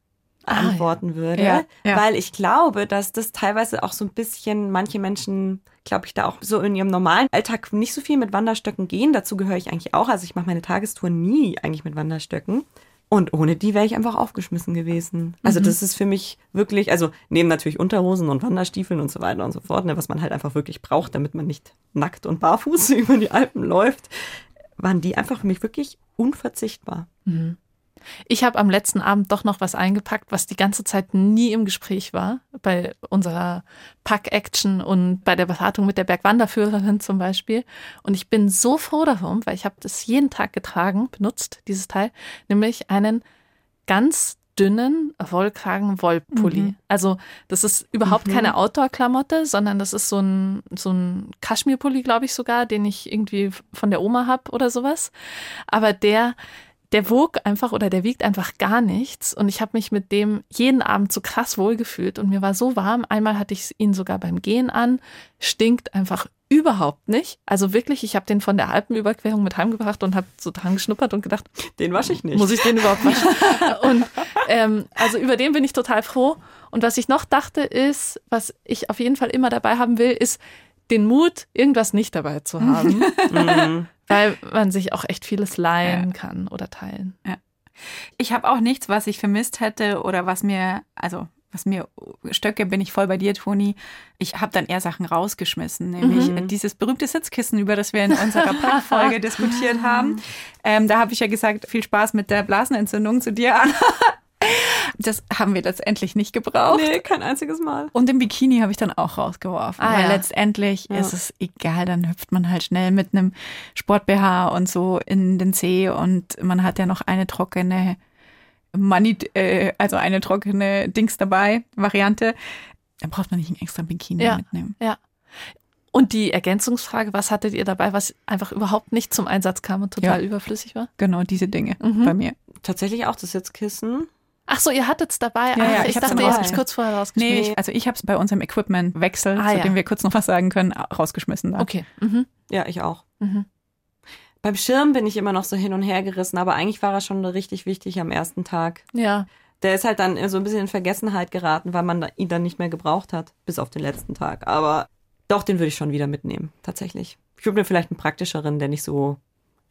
[SPEAKER 1] ah, antworten würde, ja, ja. weil ich glaube, dass das teilweise auch so ein bisschen manche Menschen, glaube ich, da auch so in ihrem normalen Alltag nicht so viel mit Wanderstöcken gehen. Dazu gehöre ich eigentlich auch. Also ich mache meine Tagestour nie eigentlich mit Wanderstöcken. Und ohne die wäre ich einfach aufgeschmissen gewesen. Also mhm. das ist für mich wirklich, also neben natürlich Unterhosen und Wanderstiefeln und so weiter und so fort, ne, was man halt einfach wirklich braucht, damit man nicht nackt und barfuß über die Alpen läuft, waren die einfach für mich wirklich unverzichtbar. Mhm.
[SPEAKER 3] Ich habe am letzten Abend doch noch was eingepackt, was die ganze Zeit nie im Gespräch war. Bei unserer Pack-Action und bei der Beratung mit der Bergwanderführerin zum Beispiel. Und ich bin so froh darum, weil ich habe das jeden Tag getragen, benutzt, dieses Teil, nämlich einen ganz dünnen Wollkragen-Wollpulli. Mhm. Also das ist überhaupt mhm. keine Outdoor-Klamotte, sondern das ist so ein, so ein Kaschmirpulli, glaube ich sogar, den ich irgendwie von der Oma habe oder sowas. Aber der der wog einfach oder der wiegt einfach gar nichts. Und ich habe mich mit dem jeden Abend so krass wohlgefühlt und mir war so warm. Einmal hatte ich ihn sogar beim Gehen an, stinkt einfach überhaupt nicht. Also wirklich, ich habe den von der Alpenüberquerung mit heimgebracht und habe so dran geschnuppert und gedacht,
[SPEAKER 1] den wasche ich nicht.
[SPEAKER 3] Muss ich den überhaupt waschen? und ähm, also über den bin ich total froh. Und was ich noch dachte ist, was ich auf jeden Fall immer dabei haben will, ist den Mut, irgendwas nicht dabei zu haben. Weil man sich auch echt vieles leihen ja. kann oder teilen. Ja.
[SPEAKER 2] Ich habe auch nichts, was ich vermisst hätte oder was mir, also was mir Stöcke, bin ich voll bei dir, Toni. Ich habe dann eher Sachen rausgeschmissen, nämlich mhm. dieses berühmte Sitzkissen, über das wir in unserer Folge diskutiert haben. Ähm, da habe ich ja gesagt, viel Spaß mit der Blasenentzündung zu dir, Anna. Das haben wir letztendlich nicht gebraucht.
[SPEAKER 1] Nee, kein einziges Mal.
[SPEAKER 2] Und den Bikini habe ich dann auch rausgeworfen. Ah, weil ja. letztendlich ja. ist es egal, dann hüpft man halt schnell mit einem Sport-BH und so in den See und man hat ja noch eine trockene Money, äh, also eine trockene Dings dabei, Variante. Dann braucht man nicht einen extra Bikini
[SPEAKER 3] ja.
[SPEAKER 2] mitnehmen.
[SPEAKER 3] Ja. Und die Ergänzungsfrage, was hattet ihr dabei, was einfach überhaupt nicht zum Einsatz kam und total ja. überflüssig war?
[SPEAKER 2] Genau, diese Dinge mhm. bei mir.
[SPEAKER 1] Tatsächlich auch das Sitzkissen.
[SPEAKER 3] Ach so, ihr hattet es dabei.
[SPEAKER 2] Ja, Ach,
[SPEAKER 3] ja,
[SPEAKER 2] ich, ich dachte, ihr habt es kurz vorher rausgeschmissen. Nee, ich, also ich habe es bei unserem Equipment-Wechsel, ah, zu ja. dem wir kurz noch was sagen können, rausgeschmissen.
[SPEAKER 3] Dann. Okay. Mhm.
[SPEAKER 1] Ja, ich auch. Mhm. Beim Schirm bin ich immer noch so hin und her gerissen, aber eigentlich war er schon richtig wichtig am ersten Tag.
[SPEAKER 3] Ja.
[SPEAKER 1] Der ist halt dann so ein bisschen in Vergessenheit geraten, weil man ihn dann nicht mehr gebraucht hat, bis auf den letzten Tag. Aber doch, den würde ich schon wieder mitnehmen, tatsächlich. Ich würde mir vielleicht einen praktischeren, der nicht so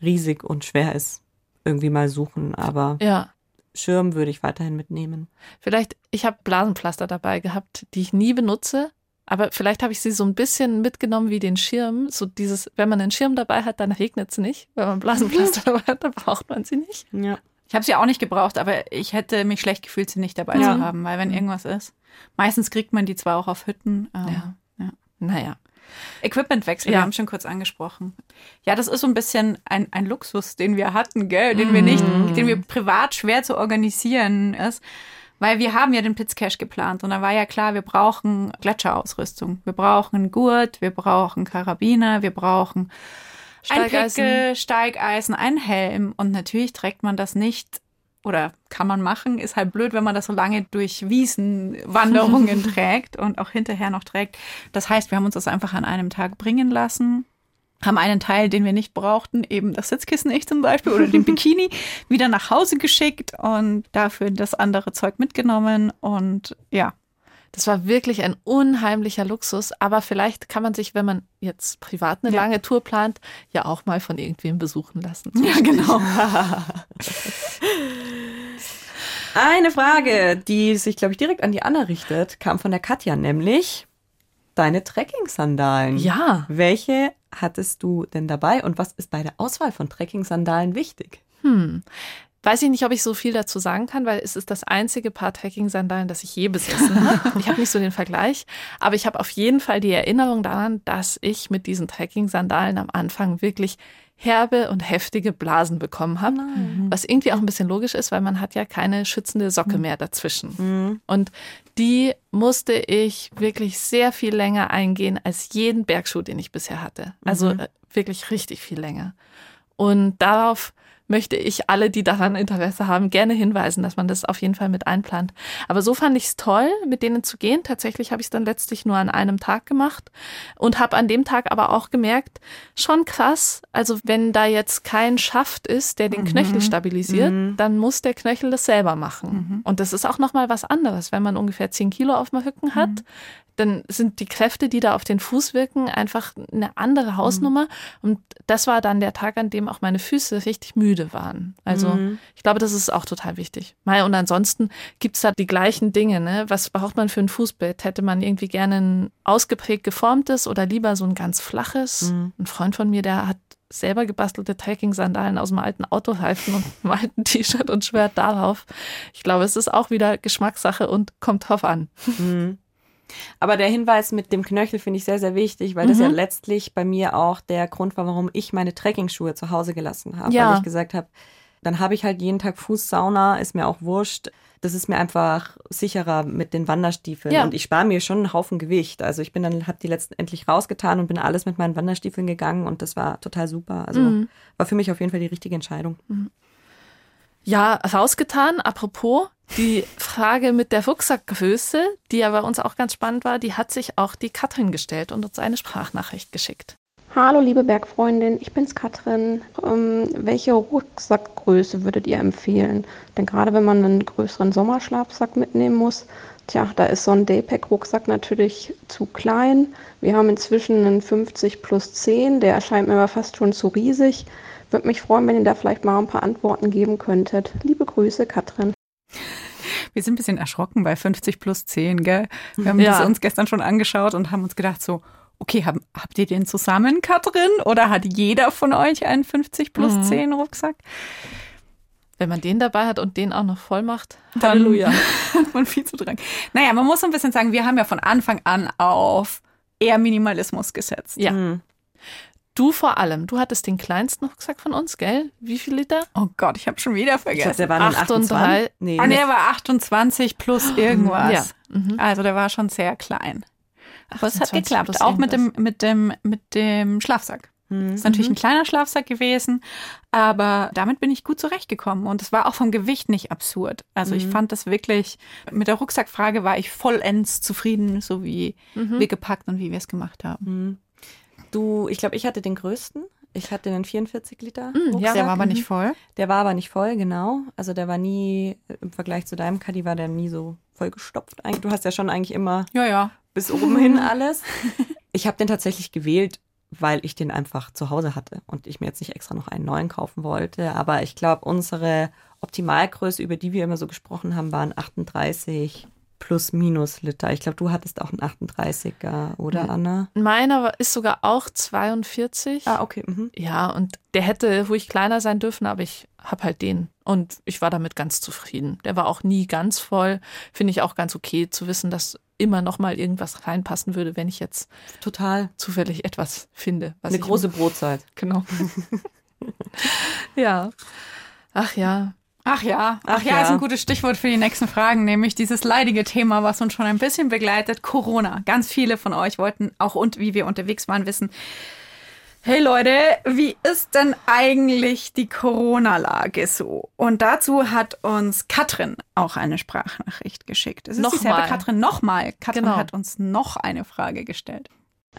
[SPEAKER 1] riesig und schwer ist, irgendwie mal suchen, aber.
[SPEAKER 3] Ja.
[SPEAKER 1] Schirm würde ich weiterhin mitnehmen.
[SPEAKER 3] Vielleicht, ich habe Blasenpflaster dabei gehabt, die ich nie benutze, aber vielleicht habe ich sie so ein bisschen mitgenommen wie den Schirm. So dieses, wenn man einen Schirm dabei hat, dann regnet es nicht. Wenn man Blasenpflaster dabei hat, dann braucht man sie nicht.
[SPEAKER 2] Ja. Ich habe sie auch nicht gebraucht, aber ich hätte mich schlecht gefühlt, sie nicht dabei ja. zu haben, weil wenn mhm. irgendwas ist, meistens kriegt man die zwar auch auf Hütten.
[SPEAKER 3] ja. ja. Naja.
[SPEAKER 2] Equipmentwechsel, ja. wir haben schon kurz angesprochen. Ja, das ist so ein bisschen ein, ein Luxus, den wir hatten, gell, den mm. wir nicht, mhm. den wir privat schwer zu organisieren ist. Weil wir haben ja den Pitzcash geplant und da war ja klar, wir brauchen Gletscherausrüstung. Wir brauchen einen Gurt, wir brauchen Karabiner, wir brauchen Steigeisen. ein Pickel, Steigeisen, einen Helm. Und natürlich trägt man das nicht oder kann man machen, ist halt blöd, wenn man das so lange durch Wiesenwanderungen trägt und auch hinterher noch trägt. Das heißt, wir haben uns das einfach an einem Tag bringen lassen, haben einen Teil, den wir nicht brauchten, eben das Sitzkissen ich zum Beispiel oder den Bikini, wieder nach Hause geschickt und dafür das andere Zeug mitgenommen und ja,
[SPEAKER 3] das war wirklich ein unheimlicher Luxus, aber vielleicht kann man sich, wenn man jetzt privat eine ja. lange Tour plant, ja auch mal von irgendwem besuchen lassen.
[SPEAKER 2] Ja, genau.
[SPEAKER 1] Eine Frage, die sich, glaube ich, direkt an die Anna richtet, kam von der Katja, nämlich deine Trekking-Sandalen.
[SPEAKER 3] Ja.
[SPEAKER 1] Welche hattest du denn dabei und was ist bei der Auswahl von Trekking-Sandalen wichtig?
[SPEAKER 3] Hm. Weiß ich nicht, ob ich so viel dazu sagen kann, weil es ist das einzige Paar Trekking-Sandalen, das ich je besessen habe. Ich habe nicht so den Vergleich, aber ich habe auf jeden Fall die Erinnerung daran, dass ich mit diesen Trekking-Sandalen am Anfang wirklich herbe und heftige Blasen bekommen habe, mhm. was irgendwie auch ein bisschen logisch ist, weil man hat ja keine schützende Socke mhm. mehr dazwischen. Mhm. Und die musste ich wirklich sehr viel länger eingehen als jeden Bergschuh, den ich bisher hatte. Also mhm. äh, wirklich richtig viel länger. Und darauf möchte ich alle, die daran Interesse haben, gerne hinweisen, dass man das auf jeden Fall mit einplant. Aber so fand ich es toll, mit denen zu gehen. Tatsächlich habe ich es dann letztlich nur an einem Tag gemacht und habe an dem Tag aber auch gemerkt, schon krass, also wenn da jetzt kein Schaft ist, der den mhm. Knöchel stabilisiert, mhm. dann muss der Knöchel das selber machen. Mhm. Und das ist auch nochmal was anderes, wenn man ungefähr 10 Kilo auf dem Rücken hat, mhm dann sind die Kräfte, die da auf den Fuß wirken, einfach eine andere Hausnummer. Mhm. Und das war dann der Tag, an dem auch meine Füße richtig müde waren. Also mhm. ich glaube, das ist auch total wichtig. Und ansonsten gibt's da die gleichen Dinge. Ne? Was braucht man für ein Fußbett? Hätte man irgendwie gerne ein ausgeprägt geformtes oder lieber so ein ganz flaches? Mhm. Ein Freund von mir, der hat selber gebastelte Trekking-Sandalen aus dem alten Autoreifen und einem alten T-Shirt und schwört darauf. Ich glaube, es ist auch wieder Geschmackssache und kommt drauf an. Mhm.
[SPEAKER 1] Aber der Hinweis mit dem Knöchel finde ich sehr, sehr wichtig, weil mhm. das ja mhm. letztlich bei mir auch der Grund war, warum ich meine Trekkingschuhe zu Hause gelassen habe. Ja. Weil ich gesagt habe, dann habe ich halt jeden Tag Fußsauna, ist mir auch wurscht. Das ist mir einfach sicherer mit den Wanderstiefeln. Ja. Und ich spare mir schon einen Haufen Gewicht. Also ich bin dann, habe die letzten endlich rausgetan und bin alles mit meinen Wanderstiefeln gegangen und das war total super. Also mhm. war für mich auf jeden Fall die richtige Entscheidung. Mhm.
[SPEAKER 3] Ja, rausgetan. Apropos, die Frage mit der Rucksackgröße, die ja bei uns auch ganz spannend war, die hat sich auch die Katrin gestellt und uns eine Sprachnachricht geschickt.
[SPEAKER 5] Hallo liebe Bergfreundin, ich bin's Katrin. Ähm, welche Rucksackgröße würdet ihr empfehlen? Denn gerade wenn man einen größeren Sommerschlafsack mitnehmen muss, tja, da ist so ein Daypack-Rucksack natürlich zu klein. Wir haben inzwischen einen 50 plus 10, der erscheint mir aber fast schon zu riesig. Würde mich freuen, wenn ihr da vielleicht mal ein paar Antworten geben könntet. Liebe Grüße, Katrin.
[SPEAKER 2] Wir sind ein bisschen erschrocken bei 50 plus 10, gell? Wir haben ja. das uns gestern schon angeschaut und haben uns gedacht so, okay, hab, habt ihr den zusammen, Katrin? Oder hat jeder von euch einen 50 plus mhm. 10 Rucksack?
[SPEAKER 3] Wenn man den dabei hat und den auch noch voll macht,
[SPEAKER 2] dann Halleluja. hat man viel zu dran. Naja, man muss so ein bisschen sagen, wir haben ja von Anfang an auf eher Minimalismus gesetzt.
[SPEAKER 3] Ja. Mhm. Du vor allem. Du hattest den kleinsten Rucksack von uns, gell? Wie viel Liter?
[SPEAKER 2] Oh Gott, ich habe schon wieder vergessen. Ich
[SPEAKER 1] glaub, der war 28.
[SPEAKER 2] Nee, ah, nee, der war 28 plus irgendwas. Ja. Mhm. Also der war schon sehr klein. Aber es hat geklappt, auch mit dem, mit dem, mit dem Schlafsack. Mhm. Ist natürlich ein kleiner Schlafsack gewesen, aber damit bin ich gut zurechtgekommen und es war auch vom Gewicht nicht absurd. Also mhm. ich fand das wirklich, mit der Rucksackfrage war ich vollends zufrieden, so wie mhm. wir gepackt und wie wir es gemacht haben.
[SPEAKER 1] Du, ich glaube, ich hatte den größten. Ich hatte einen 44 Liter.
[SPEAKER 2] Mm, ja, der war aber nicht voll.
[SPEAKER 1] Der war aber nicht voll, genau. Also der war nie, im Vergleich zu deinem Caddy war der nie so voll gestopft. Du hast ja schon eigentlich immer
[SPEAKER 2] ja, ja.
[SPEAKER 1] bis oben hin alles. Ich habe den tatsächlich gewählt, weil ich den einfach zu Hause hatte und ich mir jetzt nicht extra noch einen neuen kaufen wollte. Aber ich glaube, unsere Optimalgröße, über die wir immer so gesprochen haben, waren 38 plus minus Liter. Ich glaube, du hattest auch einen 38er, oder Anna?
[SPEAKER 3] Meiner ist sogar auch 42.
[SPEAKER 1] Ah, okay. Mhm.
[SPEAKER 3] Ja, und der hätte ruhig kleiner sein dürfen, aber ich habe halt den. Und ich war damit ganz zufrieden. Der war auch nie ganz voll. Finde ich auch ganz okay zu wissen, dass immer noch mal irgendwas reinpassen würde, wenn ich jetzt
[SPEAKER 1] total
[SPEAKER 3] zufällig etwas finde.
[SPEAKER 1] Eine große Brotzeit.
[SPEAKER 3] Genau. ja. Ach ja,
[SPEAKER 2] Ach ja, ach, ach ja, ja, ist ein gutes Stichwort für die nächsten Fragen, nämlich dieses leidige Thema, was uns schon ein bisschen begleitet, Corona. Ganz viele von euch wollten auch und wie wir unterwegs waren wissen. Hey Leute, wie ist denn eigentlich die Corona-Lage so? Und dazu hat uns Katrin auch eine Sprachnachricht geschickt. Es ist
[SPEAKER 3] nochmal. dieselbe
[SPEAKER 2] Katrin nochmal. Katrin genau. hat uns noch eine Frage gestellt.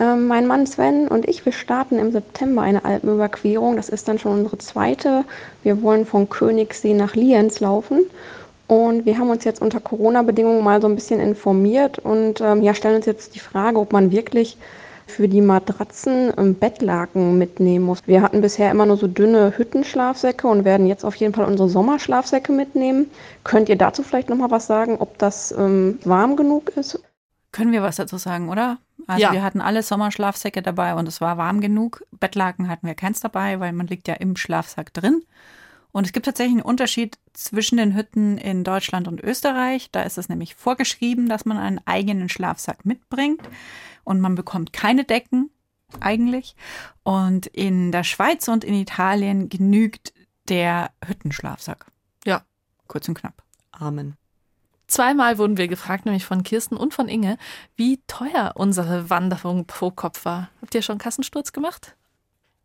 [SPEAKER 5] Ähm, mein Mann Sven und ich, wir starten im September eine Alpenüberquerung. Das ist dann schon unsere zweite. Wir wollen von Königssee nach Lienz laufen. Und wir haben uns jetzt unter Corona-Bedingungen mal so ein bisschen informiert und ähm, ja, stellen uns jetzt die Frage, ob man wirklich für die Matratzen ähm, Bettlaken mitnehmen muss. Wir hatten bisher immer nur so dünne Hüttenschlafsäcke und werden jetzt auf jeden Fall unsere Sommerschlafsäcke mitnehmen. Könnt ihr dazu vielleicht nochmal was sagen, ob das ähm, warm genug ist?
[SPEAKER 2] Können wir was dazu sagen, oder? Also ja. wir hatten alle Sommerschlafsäcke dabei und es war warm genug. Bettlaken hatten wir keins dabei, weil man liegt ja im Schlafsack drin. Und es gibt tatsächlich einen Unterschied zwischen den Hütten in Deutschland und Österreich. Da ist es nämlich vorgeschrieben, dass man einen eigenen Schlafsack mitbringt und man bekommt keine Decken eigentlich. Und in der Schweiz und in Italien genügt der Hüttenschlafsack.
[SPEAKER 3] Ja.
[SPEAKER 2] Kurz und knapp.
[SPEAKER 1] Amen.
[SPEAKER 3] Zweimal wurden wir gefragt, nämlich von Kirsten und von Inge, wie teuer unsere Wanderung pro Kopf war. Habt ihr schon Kassensturz gemacht?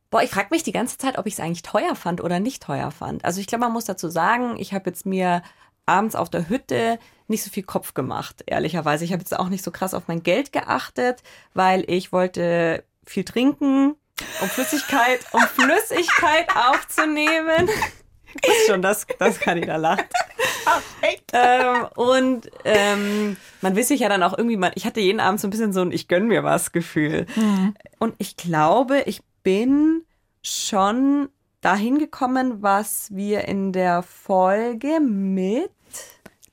[SPEAKER 1] Boah, ich frage mich die ganze Zeit, ob ich es eigentlich teuer fand oder nicht teuer fand. Also ich glaube, man muss dazu sagen, ich habe jetzt mir abends auf der Hütte nicht so viel Kopf gemacht, ehrlicherweise. Ich habe jetzt auch nicht so krass auf mein Geld geachtet, weil ich wollte viel trinken, um Flüssigkeit, um Flüssigkeit aufzunehmen. Ist schon, das, das kann ich ähm, und ähm, man will sich ja dann auch irgendwie, man, ich hatte jeden Abend so ein bisschen so ein Ich gönn mir was Gefühl. Mhm. Und ich glaube, ich bin schon dahin gekommen, was wir in der Folge mit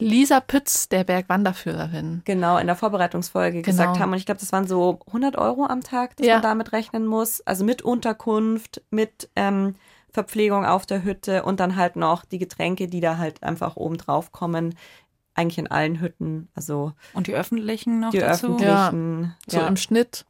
[SPEAKER 3] Lisa Pütz, der Bergwanderführerin.
[SPEAKER 1] Genau, in der Vorbereitungsfolge genau. gesagt haben. Und ich glaube, das waren so 100 Euro am Tag, dass ja. man damit rechnen muss. Also mit Unterkunft, mit ähm, Verpflegung auf der Hütte und dann halt noch die Getränke, die da halt einfach oben drauf kommen. Eigentlich in allen Hütten. Also
[SPEAKER 2] und die öffentlichen noch
[SPEAKER 1] die
[SPEAKER 2] dazu?
[SPEAKER 1] öffentlichen.
[SPEAKER 3] Ja, so im Schnitt.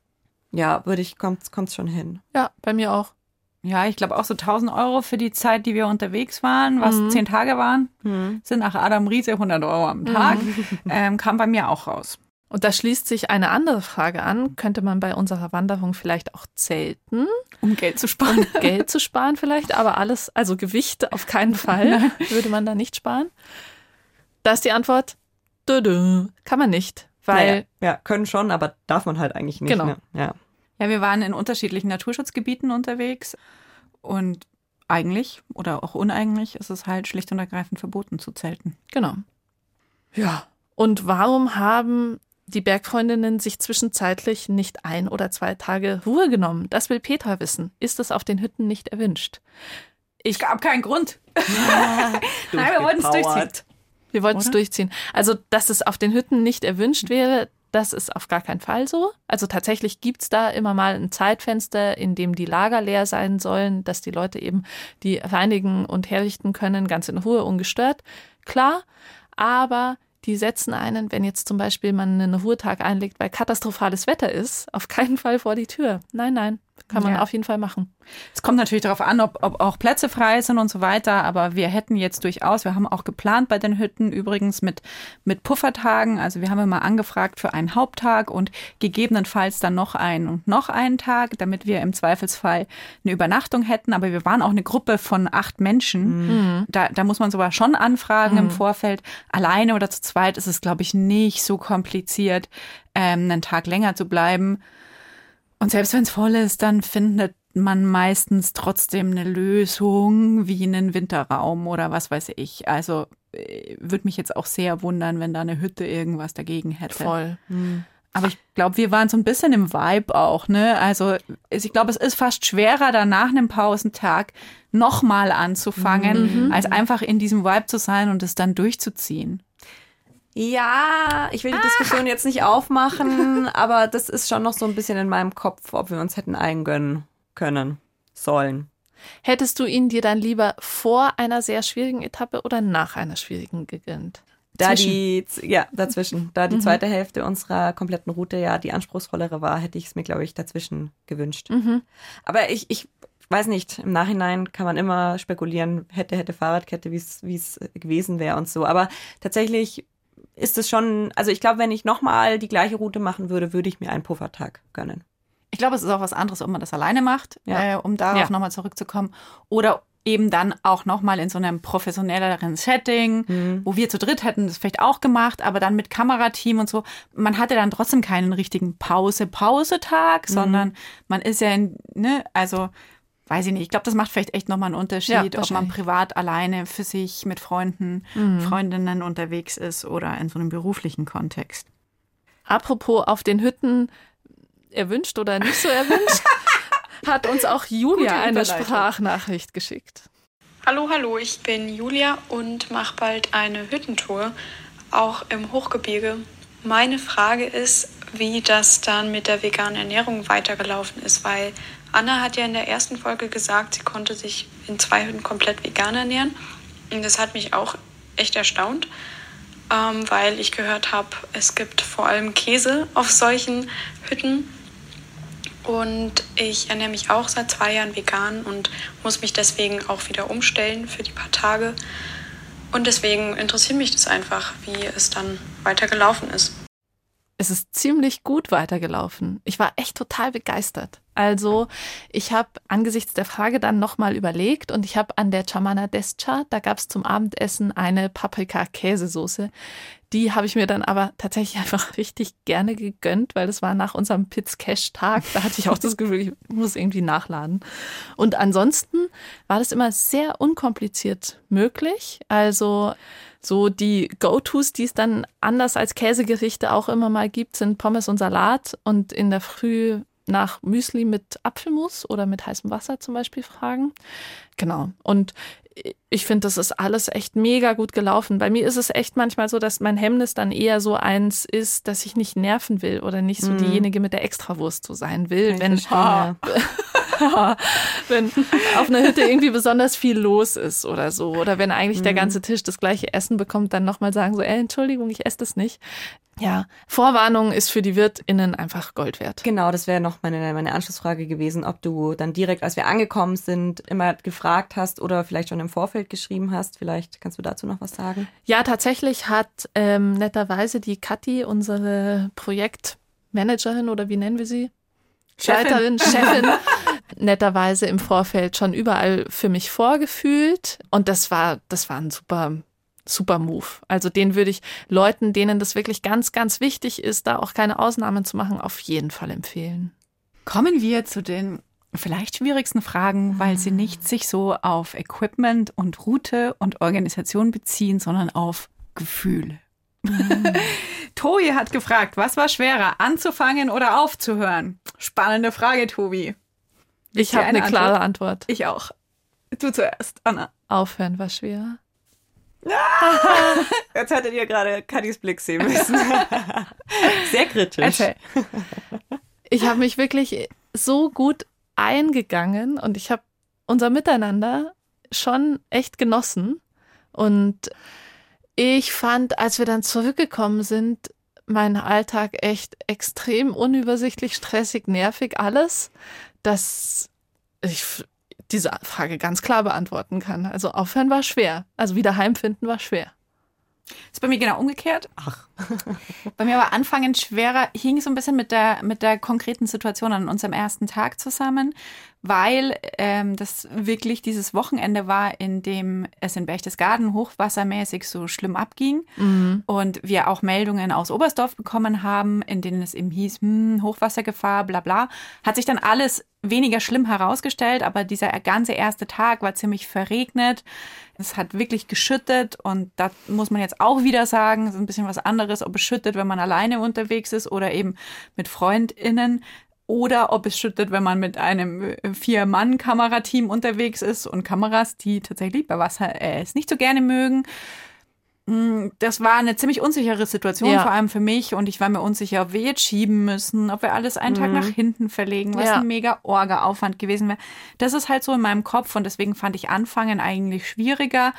[SPEAKER 1] Ja, würde ich, kommt es schon hin.
[SPEAKER 3] Ja, bei mir auch.
[SPEAKER 2] Ja, ich glaube auch so 1000 Euro für die Zeit, die wir unterwegs waren, was mhm. zehn Tage waren, mhm. sind nach Adam Riese 100 Euro am Tag, mhm. ähm, kam bei mir auch raus.
[SPEAKER 3] Und da schließt sich eine andere Frage an. Könnte man bei unserer Wanderung vielleicht auch zelten?
[SPEAKER 2] Um Geld zu sparen. Um
[SPEAKER 3] Geld zu sparen vielleicht, aber alles, also Gewicht auf keinen Fall würde man da nicht sparen. Da ist die Antwort, dö, dö, kann man nicht. Weil
[SPEAKER 1] naja, ja, können schon, aber darf man halt eigentlich nicht.
[SPEAKER 3] Genau.
[SPEAKER 1] Ne? Ja.
[SPEAKER 2] ja, wir waren in unterschiedlichen Naturschutzgebieten unterwegs und eigentlich oder auch uneigentlich ist es halt schlicht und ergreifend verboten zu zelten.
[SPEAKER 3] Genau. Ja. Und warum haben die Bergfreundinnen sich zwischenzeitlich nicht ein oder zwei Tage Ruhe genommen. Das will Petra wissen. Ist es auf den Hütten nicht erwünscht?
[SPEAKER 2] Ich gab keinen Grund. Nein, wir wollten es durchziehen.
[SPEAKER 3] Wir wollten es durchziehen. Also, dass es auf den Hütten nicht erwünscht wäre, das ist auf gar keinen Fall so. Also tatsächlich gibt es da immer mal ein Zeitfenster, in dem die Lager leer sein sollen, dass die Leute eben die reinigen und herrichten können, ganz in Ruhe, ungestört. Klar, aber die setzen einen, wenn jetzt zum Beispiel man einen Ruhetag einlegt, weil katastrophales Wetter ist, auf keinen Fall vor die Tür. Nein, nein, kann man ja. auf jeden Fall machen.
[SPEAKER 2] Es kommt natürlich darauf an, ob, ob auch Plätze frei sind und so weiter, aber wir hätten jetzt durchaus, wir haben auch geplant bei den Hütten übrigens mit, mit Puffertagen, also wir haben immer angefragt für einen Haupttag und gegebenenfalls dann noch einen und noch einen Tag, damit wir im Zweifelsfall eine Übernachtung hätten, aber wir waren auch eine Gruppe von acht Menschen, mhm. da, da muss man sogar schon anfragen mhm. im Vorfeld. Alleine oder zu zweit ist es, glaube ich, nicht so kompliziert, ähm, einen Tag länger zu bleiben. Und selbst wenn es voll ist, dann findet man meistens trotzdem eine Lösung wie einen Winterraum oder was weiß ich. Also äh, würde mich jetzt auch sehr wundern, wenn da eine Hütte irgendwas dagegen hätte.
[SPEAKER 3] Voll. Mhm.
[SPEAKER 2] Aber ich glaube, wir waren so ein bisschen im Vibe auch, ne? Also ich glaube, es ist fast schwerer, dann nach einem Pausentag nochmal anzufangen, mhm. als einfach in diesem Vibe zu sein und es dann durchzuziehen.
[SPEAKER 1] Ja, ich will die Diskussion jetzt nicht aufmachen, aber das ist schon noch so ein bisschen in meinem Kopf, ob wir uns hätten eingönnen können, sollen.
[SPEAKER 3] Hättest du ihn dir dann lieber vor einer sehr schwierigen Etappe oder nach einer schwierigen gegönnt?
[SPEAKER 1] Da die, ja, dazwischen. Da die mhm. zweite Hälfte unserer kompletten Route ja die anspruchsvollere war, hätte ich es mir, glaube ich, dazwischen gewünscht. Mhm. Aber ich, ich weiß nicht, im Nachhinein kann man immer spekulieren, hätte, hätte Fahrradkette, wie es gewesen wäre und so. Aber tatsächlich ist es schon, also ich glaube, wenn ich nochmal die gleiche Route machen würde, würde ich mir einen Puffertag gönnen.
[SPEAKER 2] Ich glaube, es ist auch was anderes, ob man das alleine macht, ja. äh, um darauf ja. nochmal zurückzukommen. Oder eben dann auch nochmal in so einem professionelleren Setting, mhm. wo wir zu dritt hätten das vielleicht auch gemacht, aber dann mit Kamerateam und so. Man hatte dann trotzdem keinen richtigen Pause-Pause-Tag, mhm. sondern man ist ja in, ne, also weiß ich nicht, ich glaube, das macht vielleicht echt nochmal einen Unterschied, ja, ob man privat alleine für sich mit Freunden, mhm. Freundinnen unterwegs ist oder in so einem beruflichen Kontext.
[SPEAKER 3] Apropos auf den Hütten erwünscht oder nicht so erwünscht, hat uns auch Julia eine Sprachnachricht geschickt.
[SPEAKER 6] Hallo, hallo, ich bin Julia und mache bald eine Hüttentour, auch im Hochgebirge. Meine Frage ist, wie das dann mit der veganen Ernährung weitergelaufen ist, weil Anna hat ja in der ersten Folge gesagt, sie konnte sich in zwei Hütten komplett vegan ernähren. Und das hat mich auch echt erstaunt, ähm, weil ich gehört habe, es gibt vor allem Käse auf solchen Hütten. Und ich ernähre mich auch seit zwei Jahren vegan und muss mich deswegen auch wieder umstellen für die paar Tage. Und deswegen interessiert mich das einfach, wie es dann weiter gelaufen ist.
[SPEAKER 3] es ist ziemlich gut weitergelaufen. Ich war echt total begeistert. Also ich habe angesichts der Frage dann nochmal überlegt und ich habe an der Chamana Descha, da gab es zum Abendessen eine Paprika-Käsesoße. Die habe ich mir dann aber tatsächlich einfach richtig gerne gegönnt, weil das war nach unserem Pizz Cash Tag. Da hatte ich auch das Gefühl, ich muss irgendwie nachladen. Und ansonsten war das immer sehr unkompliziert möglich. Also so die Go-Tos, die es dann anders als Käsegerichte auch immer mal gibt, sind Pommes und Salat und in der Früh nach Müsli mit Apfelmus oder mit heißem Wasser zum Beispiel fragen. Genau. Und ich finde, das ist alles echt mega gut gelaufen. Bei mir ist es echt manchmal so, dass mein Hemmnis dann eher so eins ist, dass ich nicht nerven will oder nicht so mm. diejenige mit der Extrawurst so sein will. wenn, wenn auf einer Hütte irgendwie besonders viel los ist oder so. Oder wenn eigentlich mm. der ganze Tisch das gleiche Essen bekommt, dann nochmal sagen so, ey, Entschuldigung, ich esse das nicht. Ja, Vorwarnung ist für die WirtInnen einfach Gold wert.
[SPEAKER 1] Genau, das wäre noch meine, meine Anschlussfrage gewesen, ob du dann direkt, als wir angekommen sind, immer gefragt hast oder vielleicht schon im Vorfeld geschrieben hast. Vielleicht kannst du dazu noch was sagen?
[SPEAKER 3] Ja, tatsächlich hat ähm, netterweise die Kathi, unsere Projektmanagerin oder wie nennen wir sie? Chefin. Leiterin, Chefin, netterweise im Vorfeld schon überall für mich vorgefühlt. Und das war, das war ein super super Move. Also den würde ich Leuten, denen das wirklich ganz, ganz wichtig ist, da auch keine Ausnahmen zu machen, auf jeden Fall empfehlen.
[SPEAKER 2] Kommen wir zu den vielleicht schwierigsten Fragen, weil sie nicht sich so auf Equipment und Route und Organisation beziehen, sondern auf Gefühle. Mhm. Tobi hat gefragt, was war schwerer, anzufangen oder aufzuhören? Spannende Frage, Tobi.
[SPEAKER 3] Ich habe eine, eine klare Antwort.
[SPEAKER 2] Ich auch. Du zuerst, Anna.
[SPEAKER 3] Aufhören war schwerer.
[SPEAKER 1] Jetzt hättet ihr gerade Kadis Blick sehen müssen. Sehr kritisch.
[SPEAKER 3] Okay. Ich habe mich wirklich so gut eingegangen und ich habe unser Miteinander schon echt genossen. Und ich fand, als wir dann zurückgekommen sind, mein Alltag echt extrem unübersichtlich, stressig, nervig, alles, dass ich diese Frage ganz klar beantworten kann. Also aufhören war schwer. Also wieder heimfinden war schwer.
[SPEAKER 2] Ist bei mir genau umgekehrt. Ach. bei mir war anfangen schwerer, hing so ein bisschen mit der, mit der konkreten Situation an unserem ersten Tag zusammen, weil ähm, das wirklich dieses Wochenende war, in dem es in Berchtesgaden hochwassermäßig so schlimm abging mhm. und wir auch Meldungen aus Oberstdorf bekommen haben, in denen es eben hieß, hm, Hochwassergefahr, bla bla. Hat sich dann alles weniger schlimm herausgestellt, aber dieser ganze erste Tag war ziemlich verregnet. Es hat wirklich geschüttet und da muss man jetzt auch wieder sagen, es ist ein bisschen was anderes, ob es schüttet, wenn man alleine unterwegs ist oder eben mit FreundInnen oder ob es schüttet, wenn man mit einem äh, Vier-Mann-Kamerateam unterwegs ist und Kameras, die tatsächlich bei Wasser äh, es nicht so gerne mögen. Mm, das war eine ziemlich unsichere Situation, ja. vor allem für mich. Und ich war mir unsicher, ob wir jetzt schieben müssen, ob wir alles einen Tag mhm. nach hinten verlegen, was ja. ein mega Orga-Aufwand gewesen wäre. Das ist halt so in meinem Kopf und deswegen fand ich Anfangen eigentlich schwieriger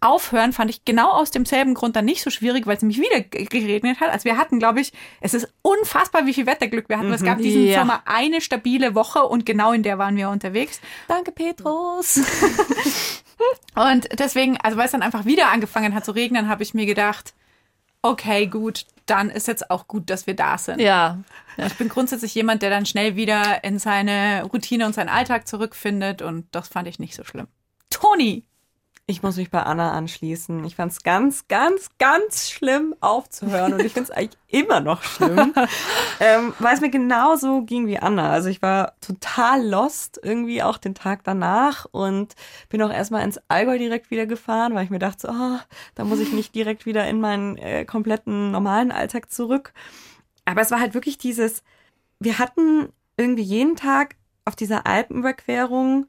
[SPEAKER 2] aufhören fand ich genau aus demselben Grund dann nicht so schwierig, weil es nämlich wieder geregnet hat. Also wir hatten, glaube ich, es ist unfassbar, wie viel Wetterglück wir hatten. Mhm. Es gab diesen ja. Sommer eine stabile Woche und genau in der waren wir unterwegs.
[SPEAKER 1] Danke, Petrus.
[SPEAKER 2] und deswegen, also weil es dann einfach wieder angefangen hat zu regnen, habe ich mir gedacht, okay, gut, dann ist jetzt auch gut, dass wir da sind.
[SPEAKER 3] Ja.
[SPEAKER 2] ja. Ich bin grundsätzlich jemand, der dann schnell wieder in seine Routine und seinen Alltag zurückfindet und das fand ich nicht so schlimm. Toni,
[SPEAKER 1] ich muss mich bei Anna anschließen. Ich fand es ganz, ganz, ganz schlimm aufzuhören und ich finde es eigentlich immer noch schlimm, ähm, weil es mir genauso ging wie Anna. Also ich war total lost irgendwie auch den Tag danach und bin auch erstmal ins Allgäu direkt wieder gefahren, weil ich mir dachte, oh, da muss ich nicht direkt wieder in meinen äh, kompletten normalen Alltag zurück. Aber es war halt wirklich dieses, wir hatten irgendwie jeden Tag auf dieser Alpenüberquerung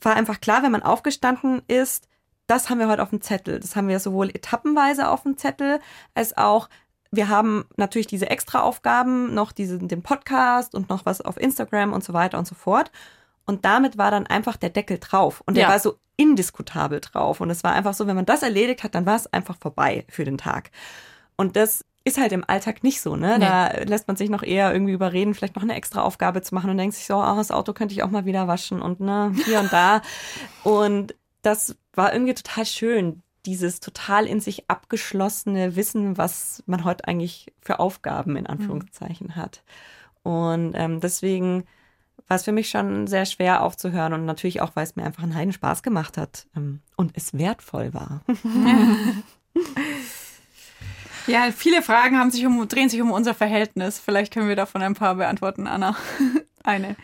[SPEAKER 1] war einfach klar, wenn man aufgestanden ist, das haben wir heute auf dem Zettel. Das haben wir sowohl etappenweise auf dem Zettel, als auch wir haben natürlich diese Extraaufgaben, noch diesen, den Podcast und noch was auf Instagram und so weiter und so fort. Und damit war dann einfach der Deckel drauf. Und der ja. war so indiskutabel drauf. Und es war einfach so, wenn man das erledigt hat, dann war es einfach vorbei für den Tag. Und das ist halt im Alltag nicht so, ne? Nee. Da lässt man sich noch eher irgendwie überreden, vielleicht noch eine extra Aufgabe zu machen und denkt sich so, oh, das Auto könnte ich auch mal wieder waschen und ne, hier und da. Und das war irgendwie total schön, dieses total in sich abgeschlossene Wissen, was man heute eigentlich für Aufgaben in Anführungszeichen mhm. hat. Und ähm, deswegen war es für mich schon sehr schwer aufzuhören und natürlich auch, weil es mir einfach einen Heiden Spaß gemacht hat ähm, und es wertvoll war.
[SPEAKER 2] ja, viele Fragen haben sich um, drehen sich um unser Verhältnis. Vielleicht können wir davon ein paar beantworten, Anna. Eine.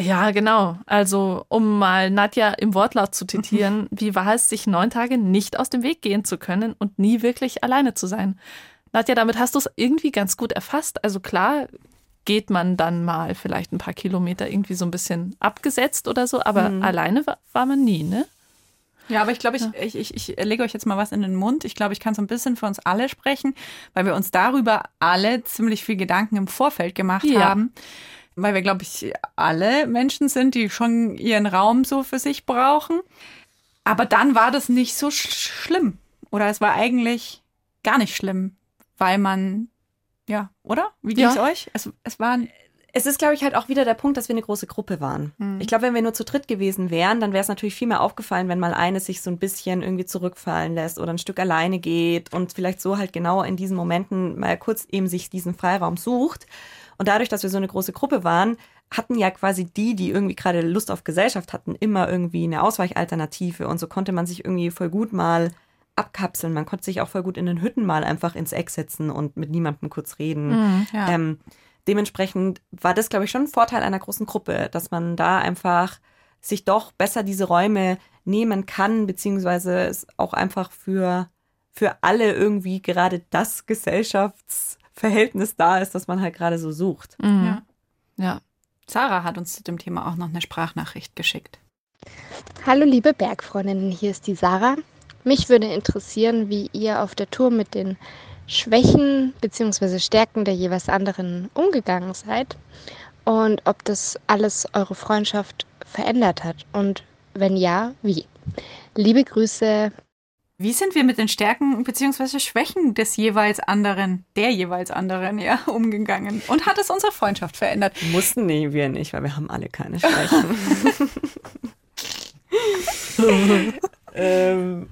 [SPEAKER 3] Ja, genau. Also, um mal Nadja im Wortlaut zu zitieren, wie war es, sich neun Tage nicht aus dem Weg gehen zu können und nie wirklich alleine zu sein? Nadja, damit hast du es irgendwie ganz gut erfasst. Also klar, geht man dann mal vielleicht ein paar Kilometer irgendwie so ein bisschen abgesetzt oder so, aber mhm. alleine war, war, man nie, ne?
[SPEAKER 2] Ja, aber ich glaube, ich, ja. ich, ich, ich lege euch jetzt mal was in den Mund. Ich glaube, ich kann so ein bisschen für uns alle sprechen, weil wir uns darüber alle ziemlich viel Gedanken im Vorfeld gemacht ja. haben. Weil wir, glaube ich, alle Menschen sind, die schon ihren Raum so für sich brauchen. Aber dann war das nicht so sch schlimm. Oder es war eigentlich gar nicht schlimm, weil man ja, oder? Wie ging es euch? Es, es waren
[SPEAKER 1] es ist, glaube ich, halt auch wieder der Punkt, dass wir eine große Gruppe waren. Mhm. Ich glaube, wenn wir nur zu dritt gewesen wären, dann wäre es natürlich viel mehr aufgefallen, wenn mal eine sich so ein bisschen irgendwie zurückfallen lässt oder ein Stück alleine geht und vielleicht so halt genau in diesen Momenten mal kurz eben sich diesen Freiraum sucht. Und dadurch, dass wir so eine große Gruppe waren, hatten ja quasi die, die irgendwie gerade Lust auf Gesellschaft hatten, immer irgendwie eine Ausweichalternative. Und so konnte man sich irgendwie voll gut mal abkapseln. Man konnte sich auch voll gut in den Hütten mal einfach ins Eck setzen und mit niemandem kurz reden. Mhm, ja. ähm, dementsprechend war das, glaube ich, schon ein Vorteil einer großen Gruppe, dass man da einfach sich doch besser diese Räume nehmen kann, beziehungsweise es auch einfach für, für alle irgendwie gerade das Gesellschaftsverhältnis da ist, das man halt gerade so sucht.
[SPEAKER 2] Mhm. Ja. ja. Sarah hat uns zu dem Thema auch noch eine Sprachnachricht geschickt.
[SPEAKER 7] Hallo liebe Bergfreundinnen, hier ist die Sarah. Mich würde interessieren, wie ihr auf der Tour mit den Schwächen bzw. Stärken der jeweils anderen umgegangen seid und ob das alles eure Freundschaft verändert hat und wenn ja, wie. Liebe Grüße.
[SPEAKER 2] Wie sind wir mit den Stärken bzw. Schwächen des jeweils anderen, der jeweils anderen, ja, umgegangen? Und hat es unsere Freundschaft verändert?
[SPEAKER 1] Mussten nee, wir nicht, weil wir haben alle keine Schwächen.
[SPEAKER 2] ähm,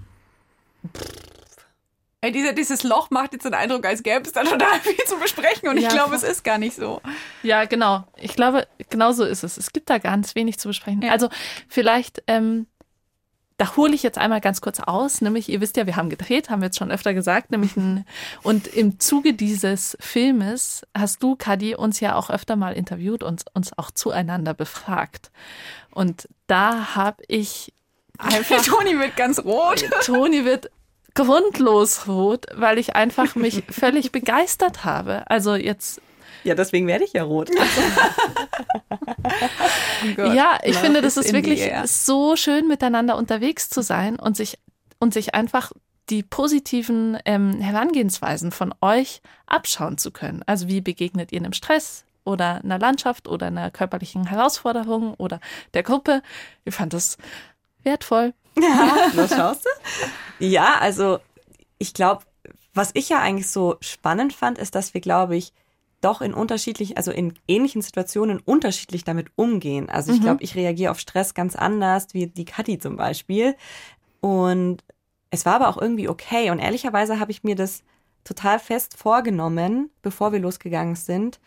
[SPEAKER 2] Ey, diese, dieses Loch macht jetzt den Eindruck, als gäbe es da total viel zu besprechen und ja, ich glaube, es ist gar nicht so.
[SPEAKER 3] Ja, genau. Ich glaube, genau so ist es. Es gibt da ganz wenig zu besprechen. Ja. Also vielleicht, ähm, da hole ich jetzt einmal ganz kurz aus, nämlich, ihr wisst ja, wir haben gedreht, haben wir jetzt schon öfter gesagt, nämlich ein, und im Zuge dieses Filmes hast du, Kadi, uns ja auch öfter mal interviewt und uns auch zueinander befragt. Und da habe ich
[SPEAKER 2] einfach. Toni wird ganz rot.
[SPEAKER 3] Toni wird grundlos rot, weil ich einfach mich völlig begeistert habe. Also jetzt.
[SPEAKER 1] Ja, deswegen werde ich ja rot.
[SPEAKER 3] oh ja, ich finde, das ist wirklich so schön, miteinander unterwegs zu sein und sich, und sich einfach die positiven ähm, Herangehensweisen von euch abschauen zu können. Also wie begegnet ihr einem Stress oder einer Landschaft oder einer körperlichen Herausforderung oder der Gruppe? Ich fand das wertvoll.
[SPEAKER 1] Ja, was schaust du? Ja, also ich glaube, was ich ja eigentlich so spannend fand, ist, dass wir, glaube ich, doch in unterschiedlichen, also in ähnlichen Situationen unterschiedlich damit umgehen. Also ich mhm. glaube, ich reagiere auf Stress ganz anders, wie die Kathi zum Beispiel. Und es war aber auch irgendwie okay. Und ehrlicherweise habe ich mir das total fest vorgenommen, bevor wir losgegangen sind,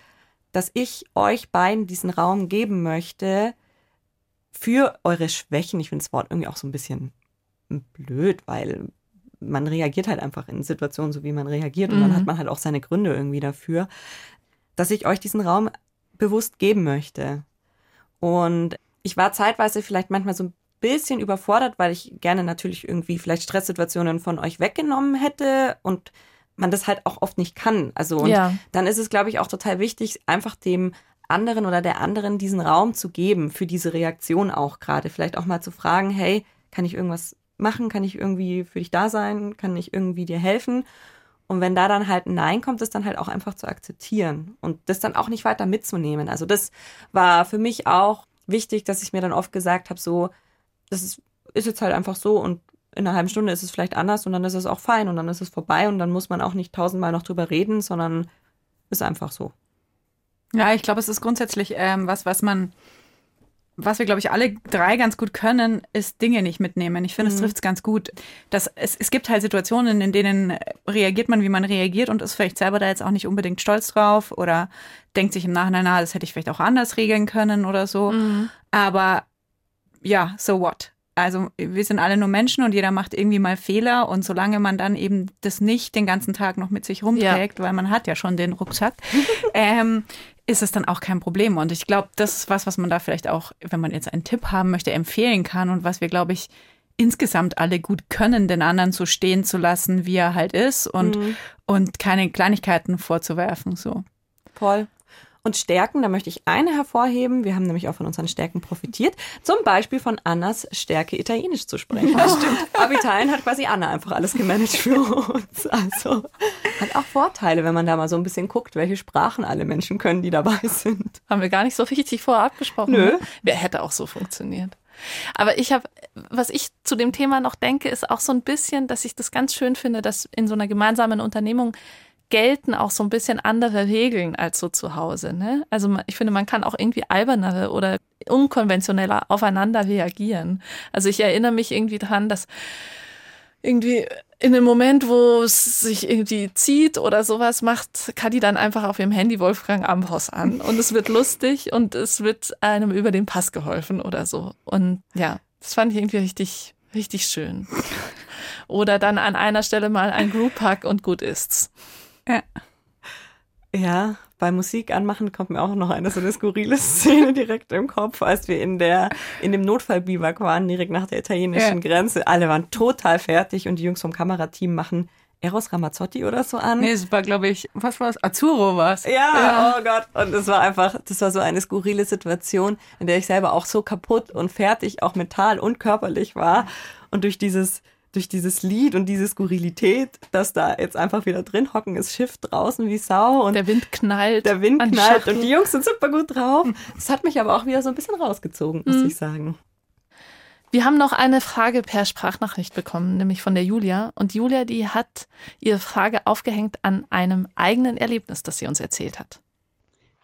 [SPEAKER 1] dass ich euch beiden diesen Raum geben möchte, für eure Schwächen. Ich finde das Wort irgendwie auch so ein bisschen blöd, weil man reagiert halt einfach in Situationen so, wie man reagiert. Und mhm. dann hat man halt auch seine Gründe irgendwie dafür, dass ich euch diesen Raum bewusst geben möchte. Und ich war zeitweise vielleicht manchmal so ein bisschen überfordert, weil ich gerne natürlich irgendwie vielleicht Stresssituationen von euch weggenommen hätte und man das halt auch oft nicht kann. Also und ja. dann ist es, glaube ich, auch total wichtig, einfach dem anderen oder der anderen diesen Raum zu geben für diese Reaktion auch gerade. Vielleicht auch mal zu fragen, hey, kann ich irgendwas machen? Kann ich irgendwie für dich da sein? Kann ich irgendwie dir helfen? Und wenn da dann halt ein Nein kommt, das dann halt auch einfach zu akzeptieren und das dann auch nicht weiter mitzunehmen. Also das war für mich auch wichtig, dass ich mir dann oft gesagt habe, so, das ist, ist jetzt halt einfach so und in einer halben Stunde ist es vielleicht anders und dann ist es auch fein und dann ist es vorbei und dann muss man auch nicht tausendmal noch drüber reden, sondern ist einfach so.
[SPEAKER 2] Ja, ich glaube, es ist grundsätzlich ähm, was, was man was wir, glaube ich, alle drei ganz gut können, ist Dinge nicht mitnehmen. Ich finde, es mhm. trifft es ganz gut. Das, es, es gibt halt Situationen, in denen reagiert man, wie man reagiert und ist vielleicht selber da jetzt auch nicht unbedingt stolz drauf oder denkt sich im Nachhinein, na, das hätte ich vielleicht auch anders regeln können oder so. Mhm. Aber ja, so what? Also wir sind alle nur Menschen und jeder macht irgendwie mal Fehler und solange man dann eben das nicht den ganzen Tag noch mit sich rumträgt, ja. weil man hat ja schon den Rucksack, ähm, ist es dann auch kein Problem. Und ich glaube, das ist was, was man da vielleicht auch, wenn man jetzt einen Tipp haben möchte, empfehlen kann und was wir, glaube ich, insgesamt alle gut können, den anderen so stehen zu lassen, wie er halt ist und, mhm. und keine Kleinigkeiten vorzuwerfen, so.
[SPEAKER 1] Voll. Und Stärken, da möchte ich eine hervorheben. Wir haben nämlich auch von unseren Stärken profitiert. Zum Beispiel von Annas Stärke, Italienisch zu sprechen. Das stimmt. Abitalien hat quasi Anna einfach alles gemanagt für uns. Also hat auch Vorteile, wenn man da mal so ein bisschen guckt, welche Sprachen alle Menschen können, die dabei sind.
[SPEAKER 3] Haben wir gar nicht so richtig vorher abgesprochen. Nö. Ne? Wer hätte auch so funktioniert. Aber ich habe, was ich zu dem Thema noch denke, ist auch so ein bisschen, dass ich das ganz schön finde, dass in so einer gemeinsamen Unternehmung gelten auch so ein bisschen andere Regeln als so zu Hause. Ne? Also ich finde, man kann auch irgendwie albernere oder unkonventioneller aufeinander reagieren. Also ich erinnere mich irgendwie dran, dass irgendwie in dem Moment, wo es sich irgendwie zieht oder sowas, macht Kadi dann einfach auf ihrem Handy Wolfgang Ambros an und es wird lustig und es wird einem über den Pass geholfen oder so. Und ja, das fand ich irgendwie richtig, richtig schön. Oder dann an einer Stelle mal ein Group Hug und gut ist's.
[SPEAKER 1] Ja. Ja, bei Musik anmachen kommt mir auch noch eine so eine skurrile Szene direkt im Kopf, als wir in der in dem Notfallbiwak waren, direkt nach der italienischen ja. Grenze. Alle waren total fertig und die Jungs vom Kamerateam machen Eros Ramazzotti oder so an.
[SPEAKER 2] Nee, es war, glaube ich, was war es? Azzurro war es.
[SPEAKER 1] Ja, ja, oh Gott. Und es war einfach, das war so eine skurrile Situation, in der ich selber auch so kaputt und fertig, auch mental und körperlich war. Und durch dieses durch dieses Lied und diese Skurrilität, dass da jetzt einfach wieder drin hocken ist, Schiff draußen wie Sau und
[SPEAKER 3] der Wind knallt.
[SPEAKER 1] Der Wind knallt und die Jungs sind super gut drauf. Das hat mich aber auch wieder so ein bisschen rausgezogen, muss mhm. ich sagen.
[SPEAKER 3] Wir haben noch eine Frage per Sprachnachricht bekommen, nämlich von der Julia. Und Julia, die hat ihre Frage aufgehängt an einem eigenen Erlebnis, das sie uns erzählt hat.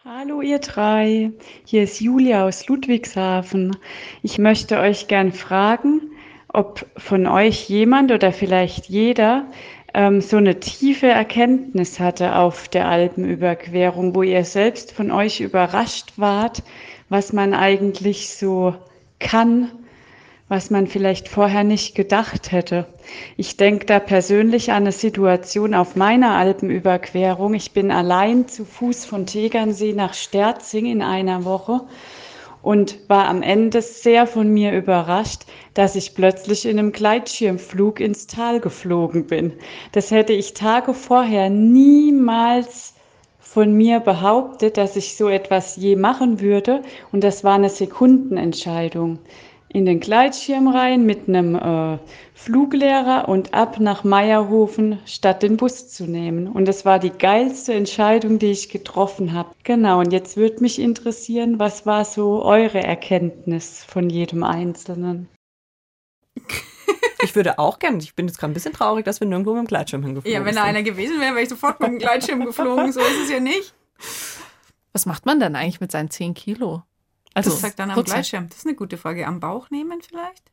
[SPEAKER 8] Hallo ihr drei, hier ist Julia aus Ludwigshafen. Ich möchte euch gern fragen, ob von euch jemand oder vielleicht jeder ähm, so eine tiefe Erkenntnis hatte auf der Alpenüberquerung, wo ihr selbst von euch überrascht wart, was man eigentlich so kann, was man vielleicht vorher nicht gedacht hätte. Ich denke da persönlich an eine Situation auf meiner Alpenüberquerung. Ich bin allein zu Fuß von Tegernsee nach Sterzing in einer Woche und war am Ende sehr von mir überrascht, dass ich plötzlich in einem Gleitschirmflug ins Tal geflogen bin. Das hätte ich Tage vorher niemals von mir behauptet, dass ich so etwas je machen würde. Und das war eine Sekundenentscheidung in den Gleitschirm rein mit einem äh, Fluglehrer und ab nach Meierhofen, statt den Bus zu nehmen. Und das war die geilste Entscheidung, die ich getroffen habe. Genau, und jetzt würde mich interessieren, was war so eure Erkenntnis von jedem Einzelnen?
[SPEAKER 1] Ich würde auch gerne, ich bin jetzt gerade ein bisschen traurig, dass wir nirgendwo mit dem Gleitschirm hingeflogen sind.
[SPEAKER 2] Ja, wenn da einer gewesen wäre, wäre ich sofort mit dem Gleitschirm geflogen. So ist es ja nicht.
[SPEAKER 3] Was macht man denn eigentlich mit seinen 10 Kilo?
[SPEAKER 2] Also, das sagt dann am Rucksack. Gleitschirm. Das ist eine gute Frage. Am Bauch nehmen vielleicht?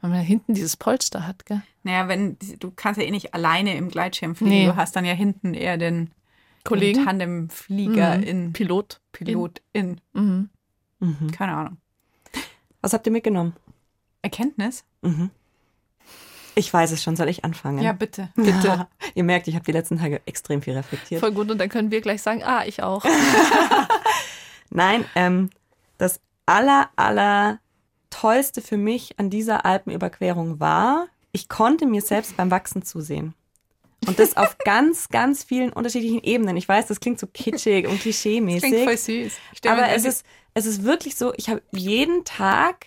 [SPEAKER 3] Weil man hinten dieses Polster hat, gell?
[SPEAKER 2] Naja, wenn du kannst ja eh nicht alleine im Gleitschirm fliegen. Nee. Du hast dann ja hinten eher den
[SPEAKER 3] Kollegen,
[SPEAKER 2] den Tandemflieger
[SPEAKER 3] mhm.
[SPEAKER 2] in
[SPEAKER 3] Pilot,
[SPEAKER 2] Pilot in. in. Mhm. Mhm. Keine Ahnung.
[SPEAKER 1] Was habt ihr mitgenommen?
[SPEAKER 2] Erkenntnis?
[SPEAKER 1] Mhm. Ich weiß es schon, soll ich anfangen?
[SPEAKER 2] Ja, bitte.
[SPEAKER 1] Bitte. ihr merkt, ich habe die letzten Tage extrem viel reflektiert.
[SPEAKER 3] Voll gut, und dann können wir gleich sagen, ah, ich auch.
[SPEAKER 1] Nein, ähm, das aller, aller tollste für mich an dieser Alpenüberquerung war, ich konnte mir selbst beim Wachsen zusehen. Und das auf ganz, ganz vielen unterschiedlichen Ebenen. Ich weiß, das klingt so kitschig und klischeemäßig.
[SPEAKER 2] Klingt voll süß.
[SPEAKER 1] Aber es ist, es ist wirklich so, ich habe jeden Tag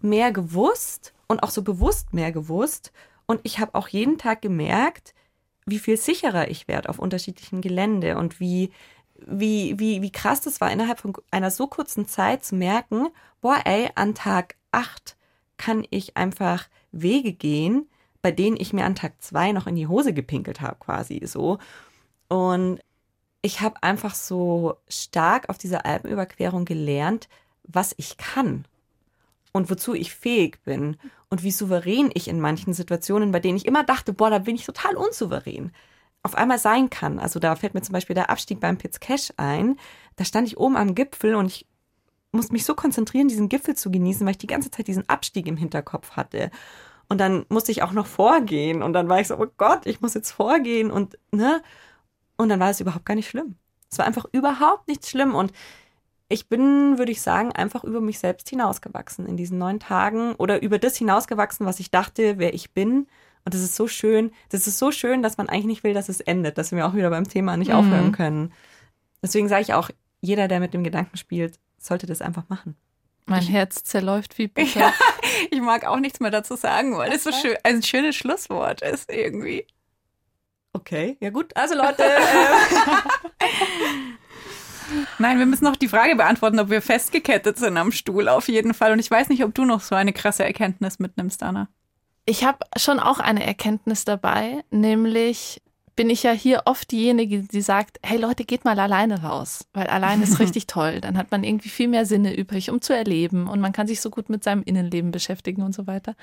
[SPEAKER 1] mehr gewusst und auch so bewusst mehr gewusst. Und ich habe auch jeden Tag gemerkt, wie viel sicherer ich werde auf unterschiedlichen Gelände und wie, wie, wie, wie krass das war, innerhalb von einer so kurzen Zeit zu merken, boah, ey, an Tag 8 kann ich einfach Wege gehen, bei denen ich mir an Tag 2 noch in die Hose gepinkelt habe, quasi so. Und ich habe einfach so stark auf dieser Alpenüberquerung gelernt, was ich kann und wozu ich fähig bin und wie souverän ich in manchen Situationen, bei denen ich immer dachte, boah, da bin ich total unsouverän, auf einmal sein kann. Also da fällt mir zum Beispiel der Abstieg beim Piz Cash ein. Da stand ich oben am Gipfel und ich musste mich so konzentrieren, diesen Gipfel zu genießen, weil ich die ganze Zeit diesen Abstieg im Hinterkopf hatte. Und dann musste ich auch noch vorgehen und dann war ich so, oh Gott, ich muss jetzt vorgehen und ne? Und dann war es überhaupt gar nicht schlimm. Es war einfach überhaupt nicht schlimm und ich bin, würde ich sagen, einfach über mich selbst hinausgewachsen in diesen neun Tagen oder über das hinausgewachsen, was ich dachte, wer ich bin. Und das ist so schön. Das ist so schön, dass man eigentlich nicht will, dass es endet, dass wir auch wieder beim Thema nicht mhm. aufhören können. Deswegen sage ich auch, jeder, der mit dem Gedanken spielt, sollte das einfach machen.
[SPEAKER 3] Mein ich, Herz zerläuft wie Butter.
[SPEAKER 2] Ja, ich mag auch nichts mehr dazu sagen, weil es so schön, ein schönes Schlusswort ist irgendwie.
[SPEAKER 1] Okay, ja gut. Also Leute. Äh,
[SPEAKER 2] Nein, wir müssen noch die Frage beantworten, ob wir festgekettet sind am Stuhl auf jeden Fall. Und ich weiß nicht, ob du noch so eine krasse Erkenntnis mitnimmst, Anna.
[SPEAKER 3] Ich habe schon auch eine Erkenntnis dabei, nämlich bin ich ja hier oft diejenige, die sagt, hey Leute, geht mal alleine raus, weil allein ist richtig toll. Dann hat man irgendwie viel mehr Sinne übrig, um zu erleben und man kann sich so gut mit seinem Innenleben beschäftigen und so weiter.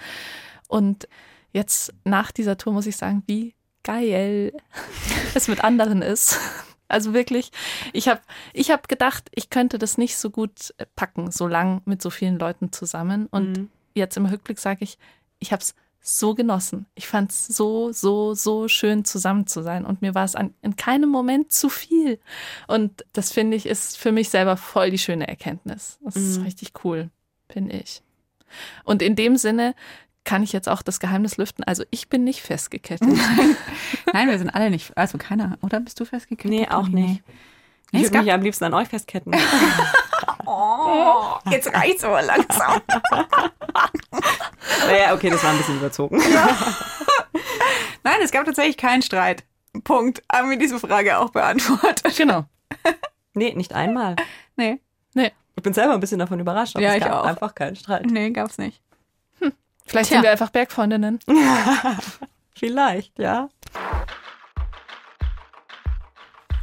[SPEAKER 3] Und jetzt nach dieser Tour muss ich sagen, wie geil es mit anderen ist. Also wirklich, ich habe ich hab gedacht, ich könnte das nicht so gut packen, so lang mit so vielen Leuten zusammen. Und mhm. jetzt im Rückblick sage ich, ich habe es so genossen. Ich fand es so, so, so schön zusammen zu sein. Und mir war es an, in keinem Moment zu viel. Und das finde ich ist für mich selber voll die schöne Erkenntnis. Das mhm. ist richtig cool, finde ich. Und in dem Sinne kann ich jetzt auch das Geheimnis lüften. Also ich bin nicht festgekettet.
[SPEAKER 2] Nein, wir sind alle nicht. Also keiner, oder? Bist du festgekettet?
[SPEAKER 1] Nee, auch nicht. Ich würde mich am liebsten an euch festketten.
[SPEAKER 2] oh, jetzt reicht's aber langsam.
[SPEAKER 1] naja, okay, das war ein bisschen überzogen. Ja.
[SPEAKER 2] Nein, es gab tatsächlich keinen Streit. Punkt. Haben wir diese Frage auch beantwortet.
[SPEAKER 1] Genau. Nee, nicht einmal.
[SPEAKER 2] Nee.
[SPEAKER 1] Nee. Ich bin selber ein bisschen davon überrascht, aber ja, es gab auch. einfach keinen Streit.
[SPEAKER 2] Nee, gab's nicht.
[SPEAKER 3] Vielleicht Tja. sind wir einfach Bergfreundinnen.
[SPEAKER 1] Vielleicht, ja.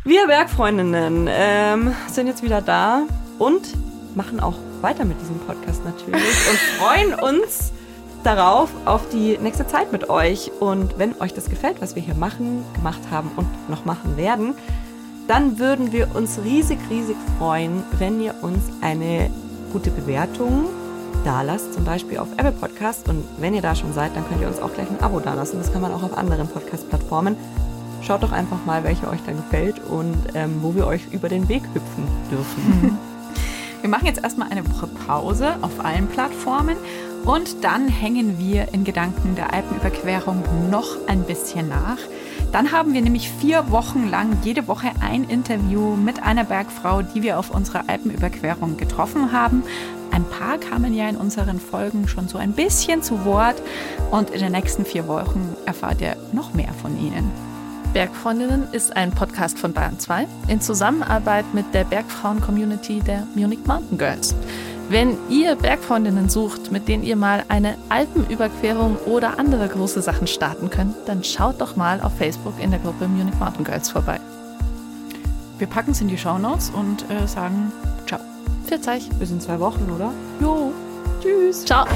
[SPEAKER 1] Wir Bergfreundinnen ähm, sind jetzt wieder da und machen auch weiter mit diesem Podcast natürlich und freuen uns darauf, auf die nächste Zeit mit euch. Und wenn euch das gefällt, was wir hier machen, gemacht haben und noch machen werden, dann würden wir uns riesig, riesig freuen, wenn ihr uns eine gute Bewertung da lasst, zum Beispiel auf Apple Podcast. Und wenn ihr da schon seid, dann könnt ihr uns auch gleich ein Abo da lassen. Das kann man auch auf anderen Podcast-Plattformen. Schaut doch einfach mal, welche euch da gefällt und ähm, wo wir euch über den Weg hüpfen dürfen.
[SPEAKER 2] Wir machen jetzt erstmal eine Woche Pause auf allen Plattformen und dann hängen wir in Gedanken der Alpenüberquerung noch ein bisschen nach. Dann haben wir nämlich vier Wochen lang jede Woche ein Interview mit einer Bergfrau, die wir auf unserer Alpenüberquerung getroffen haben. Ein paar kamen ja in unseren Folgen schon so ein bisschen zu Wort und in den nächsten vier Wochen erfahrt ihr noch mehr von ihnen.
[SPEAKER 3] Bergfreundinnen ist ein Podcast von Bayern 2 in Zusammenarbeit mit der Bergfrauen-Community der Munich Mountain Girls. Wenn ihr Bergfreundinnen sucht, mit denen ihr mal eine Alpenüberquerung oder andere große Sachen starten könnt, dann schaut doch mal auf Facebook in der Gruppe Munich Mountain Girls vorbei.
[SPEAKER 2] Wir packen es in die Show Notes und äh, sagen Ciao.
[SPEAKER 1] Für euch. Bis in zwei Wochen, oder?
[SPEAKER 2] Jo.
[SPEAKER 3] Tschüss.
[SPEAKER 2] Ciao.